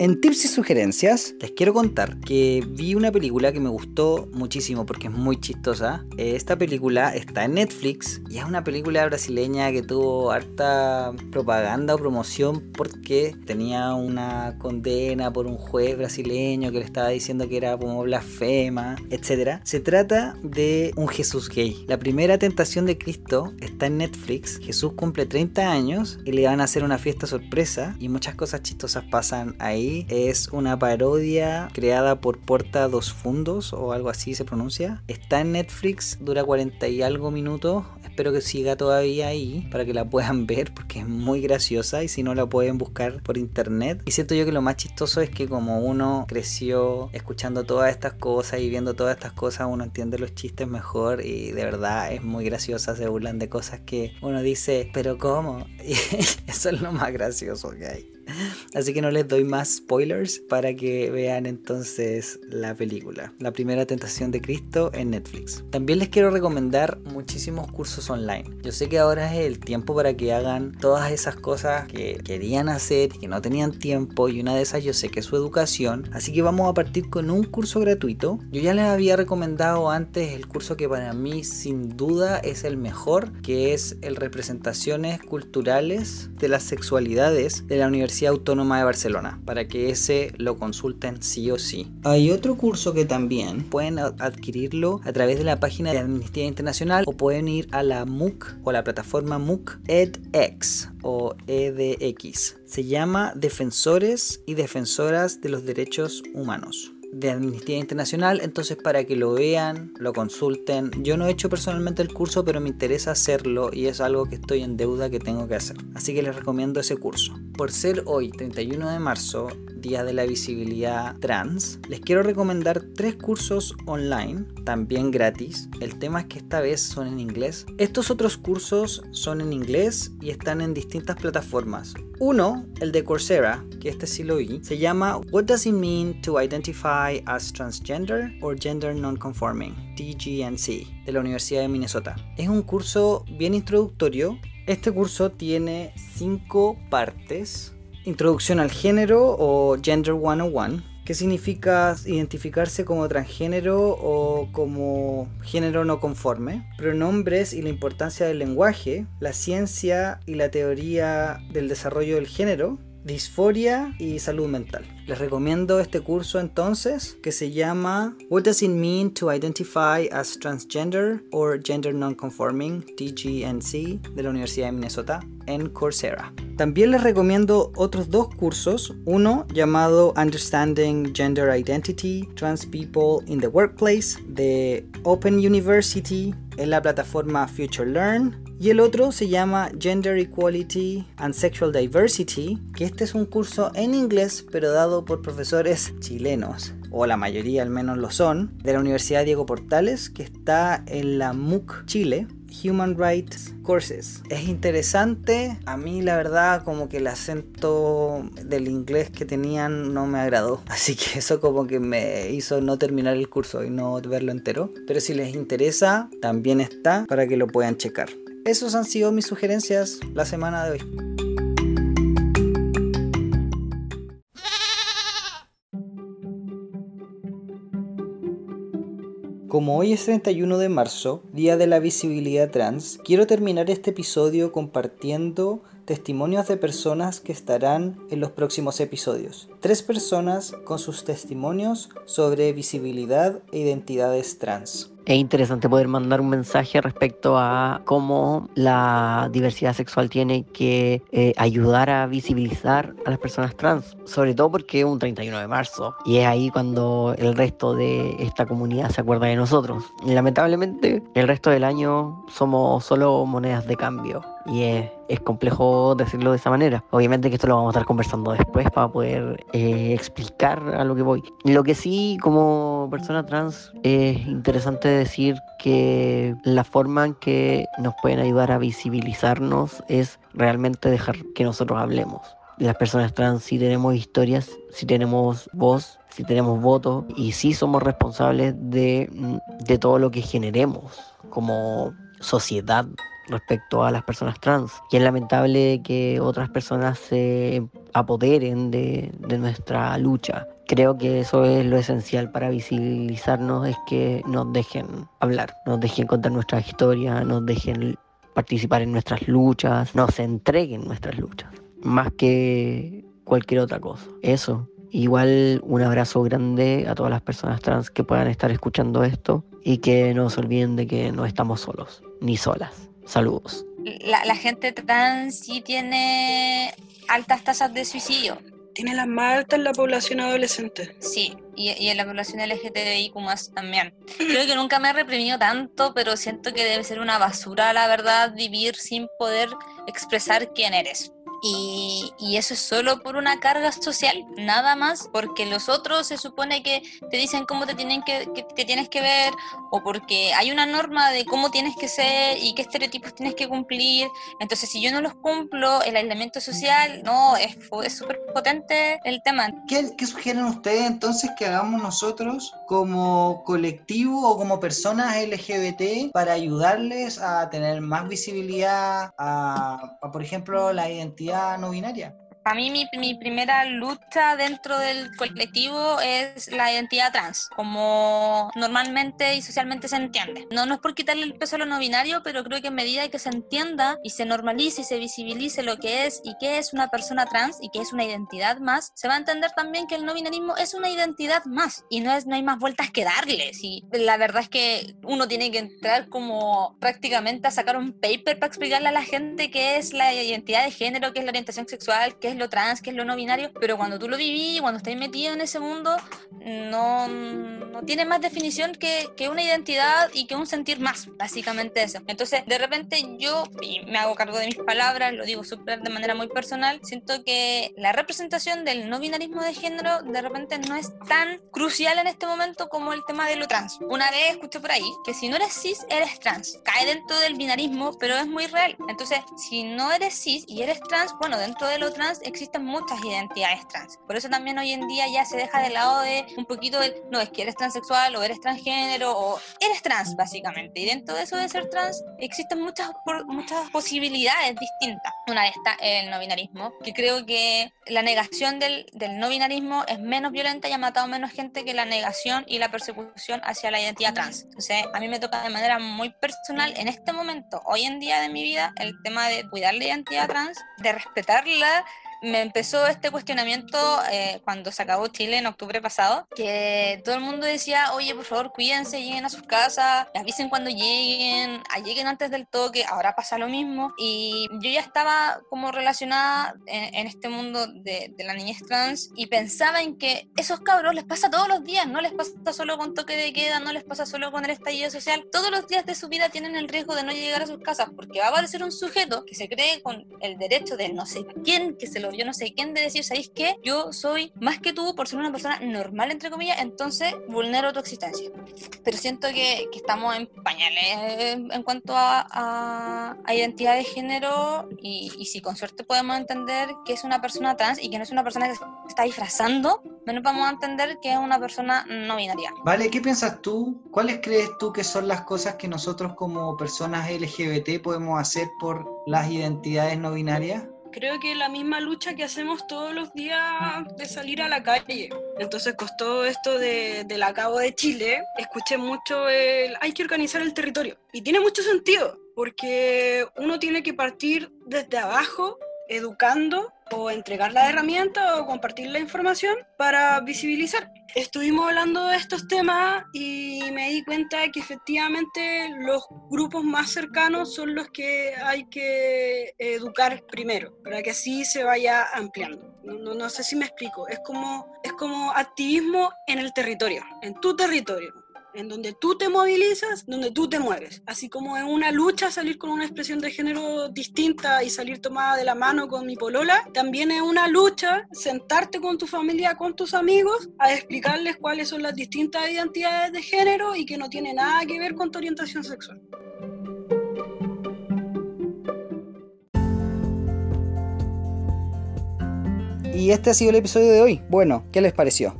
En tips y sugerencias les quiero contar que vi una película que me gustó muchísimo porque es muy chistosa. Esta película está en Netflix y es una película brasileña que tuvo harta propaganda o promoción porque tenía una condena por un juez brasileño que le estaba diciendo que era como blasfema, etc. Se trata de un Jesús gay. La primera tentación de Cristo está en Netflix. Jesús cumple 30 años y le van a hacer una fiesta sorpresa y muchas cosas chistosas pasan ahí es una parodia creada por Porta Dos Fundos o algo así se pronuncia. Está en Netflix, dura 40 y algo minutos. Espero que siga todavía ahí para que la puedan ver porque es muy graciosa y si no la pueden buscar por internet. Y siento yo que lo más chistoso es que como uno creció escuchando todas estas cosas y viendo todas estas cosas, uno entiende los chistes mejor y de verdad es muy graciosa. Se burlan de cosas que uno dice, pero ¿cómo? Y eso es lo más gracioso que hay. Así que no les doy más spoilers para que vean entonces la película. La primera tentación de Cristo en Netflix. También les quiero recomendar muchísimos cursos online. Yo sé que ahora es el tiempo para que hagan todas esas cosas que querían hacer y que no tenían tiempo y una de esas yo sé que es su educación. Así que vamos a partir con un curso gratuito. Yo ya les había recomendado antes el curso que para mí sin duda es el mejor, que es el Representaciones Culturales de las Sexualidades de la Universidad Autónoma de Barcelona, para que ese lo consulten sí o sí. Hay otro curso que también pueden adquirirlo a través de la página de Amnistía Internacional o pueden ir a la MOOC o la plataforma MOOC edX o EDX. Se llama Defensores y Defensoras de los Derechos Humanos de Amnistía Internacional, entonces para que lo vean, lo consulten. Yo no he hecho personalmente el curso, pero me interesa hacerlo y es algo que estoy en deuda que tengo que hacer. Así que les recomiendo ese curso. por ser hoy 31 de marzo, Día de la Visibilidad Trans, les quiero recomendar tres cursos online, también gratis. El tema es que esta vez son en inglés. Estos otros cursos son en inglés y están en distintas plataformas. Uno, el de Coursera, que este sí lo vi, se llama What Does It Mean to Identify as Transgender or Gender Nonconforming, TGNC, de la Universidad de Minnesota. Es un curso bien introductorio. Este curso tiene cinco partes. Introducción al género o Gender 101, ¿Qué significa identificarse como transgénero o como género no conforme? Pronombres y la importancia del lenguaje, la ciencia y la teoría del desarrollo del género, disforia y salud mental. Les recomiendo este curso entonces que se llama What Does It Mean to Identify as Transgender or Gender Nonconforming TGNC de la Universidad de Minnesota en Coursera. También les recomiendo otros dos cursos, uno llamado Understanding Gender Identity, Trans People in the Workplace de Open University en la plataforma Future Learn y el otro se llama Gender Equality and Sexual Diversity, que este es un curso en inglés pero dado por profesores chilenos, o la mayoría al menos lo son, de la Universidad Diego Portales, que está en la MUC Chile. Human Rights Courses. Es interesante, a mí la verdad como que el acento del inglés que tenían no me agradó, así que eso como que me hizo no terminar el curso y no verlo entero, pero si les interesa también está para que lo puedan checar. Esos han sido mis sugerencias la semana de hoy. Como hoy es 31 de marzo, Día de la Visibilidad Trans, quiero terminar este episodio compartiendo testimonios de personas que estarán en los próximos episodios. Tres personas con sus testimonios sobre visibilidad e identidades trans es interesante poder mandar un mensaje respecto a cómo la diversidad sexual tiene que eh, ayudar a visibilizar a las personas trans, sobre todo porque es un 31 de marzo y es ahí cuando el resto de esta comunidad se acuerda de nosotros. lamentablemente, el resto del año somos solo monedas de cambio y es, complejo decirlo de esa manera. Obviamente que esto lo vamos a estar conversando después para poder eh, explicar a lo que voy. Lo que sí, como persona trans, es interesante decir que la forma en que nos pueden ayudar a visibilizarnos es realmente dejar que nosotros hablemos. Las personas trans sí tenemos historias, sí tenemos voz, sí tenemos voto y sí somos responsables de, de todo lo que generemos como sociedad respecto a las personas trans. Y es lamentable que otras personas se apoderen de, nuestra lucha. Creo que eso es lo esencial para visibilizarnos, es que nos dejen hablar, nos dejen contar nuestra historia, nos dejen participar en nuestras luchas, nos entreguen nuestras luchas, más que cualquier otra cosa. Eso. Igual un abrazo grande a todas las personas trans que puedan estar escuchando esto y que no se olviden de que no estamos solos ni solas. Saludos. La, gente trans sí tiene altas tasas de suicidio. Tiene las más altas en la población adolescente. Sí, y, y en la población LGTBIQ también. Creo que nunca me he reprimido tanto, pero siento que debe ser una basura, la verdad, vivir sin poder expresar quién eres. Y, eso es solo por una carga social, nada más, porque los otros se supone que te dicen cómo te, tienen que, te tienes que ver, o porque hay una norma de cómo tienes que ser y qué estereotipos tienes que cumplir. Entonces, si yo no los cumplo, el aislamiento social, no, es súper potente el tema. ¿Qué, ¿Qué sugieren ustedes entonces que hagamos nosotros como colectivo o como personas LGBT para ayudarles a tener más visibilidad a por ejemplo, la identidad no binaria. Para mí mi, mi, primera lucha dentro del colectivo es la identidad trans, como normalmente y socialmente se entiende. No, no es por quitarle el peso a lo no binario, pero creo que en medida que se entienda y se normalice y se visibilice lo que es y qué es una persona trans y qué es una identidad más, se va a entender también que el no binarismo es una identidad más y no, es, no hay más vueltas que darle. Y la verdad es que uno tiene que entrar como prácticamente a sacar un paper para explicarle a la gente qué es la identidad de género, qué es la orientación sexual, qué es lo trans, qué es lo no binario, pero cuando tú lo viví, cuando estás metido en ese mundo, no, no tiene más definición que, que una identidad y que un sentir más, básicamente eso. Entonces, de repente yo, y me hago cargo de mis palabras, lo digo súper de manera muy personal, siento que la representación del no binarismo de género de repente no es tan crucial en este momento como el tema de lo trans. Una vez escuché por ahí que si no eres cis, eres trans. Cae dentro del binarismo, pero es muy real. Entonces, si no eres cis y eres trans, bueno, dentro de lo trans existen muchas identidades trans. Por eso también hoy en día ya se deja de lado de un poquito el, no, es que eres transexual o eres transgénero o eres trans, básicamente. Y dentro de eso de ser trans existen muchas, muchas posibilidades distintas. Una de estas el no binarismo, que creo que la negación del, del no binarismo es menos violenta y ha matado menos gente que la negación y la persecución hacia la identidad trans. Entonces, a mí me toca de manera muy personal en este momento, hoy en día de mi vida, el tema de cuidar la identidad trans, de respetarla me empezó este cuestionamiento eh, cuando se acabó Chile en octubre pasado, que todo el mundo decía, oye, por favor, cuídense, lleguen a sus casas, avisen cuando lleguen, ah, lleguen antes del toque, ahora pasa lo mismo. Y yo ya estaba como relacionada en, este mundo de, de, la niñez trans y pensaba en que esos cabros les pasa todos los días, no les pasa solo con toque de queda, no les pasa solo con el estallido social, todos los días de su vida tienen el riesgo de no llegar a sus casas porque va a aparecer un sujeto que se cree con el derecho de no sé quién que se lo yo no sé quién de decir, ¿sabéis qué? Yo soy más que tú por ser una persona normal, entre comillas, entonces vulnero tu existencia. Pero siento que, que estamos en pañales en cuanto a, a, identidad de género y, y, si con suerte podemos entender que es una persona trans y que no es una persona que se está disfrazando, menos vamos a entender que es una persona no binaria. Vale, ¿qué piensas tú? ¿Cuáles crees tú que son las cosas que nosotros como personas LGBT podemos hacer por las identidades no binarias? Creo que la misma lucha que hacemos todos los días de salir a la calle. Entonces, todo esto de, del acabo de Chile, escuché mucho el hay que organizar el territorio. Y tiene mucho sentido, porque uno tiene que partir desde abajo, educando o entregar la herramienta o compartir la información para visibilizar. Estuvimos hablando de estos temas y me di cuenta de que efectivamente los grupos más cercanos son los que hay que educar primero, para que así se vaya ampliando. No, no, sé si me explico, es como, es como activismo en el territorio, en tu territorio en donde tú te movilizas, donde tú te mueves. Así como en una lucha salir con una expresión de género distinta y salir tomada de la mano con mi polola, también es una lucha sentarte con tu familia, con tus amigos, a explicarles cuáles son las distintas identidades de género y que no tiene nada que ver con tu orientación sexual. Y este ha sido el episodio de hoy. Bueno, ¿qué les pareció?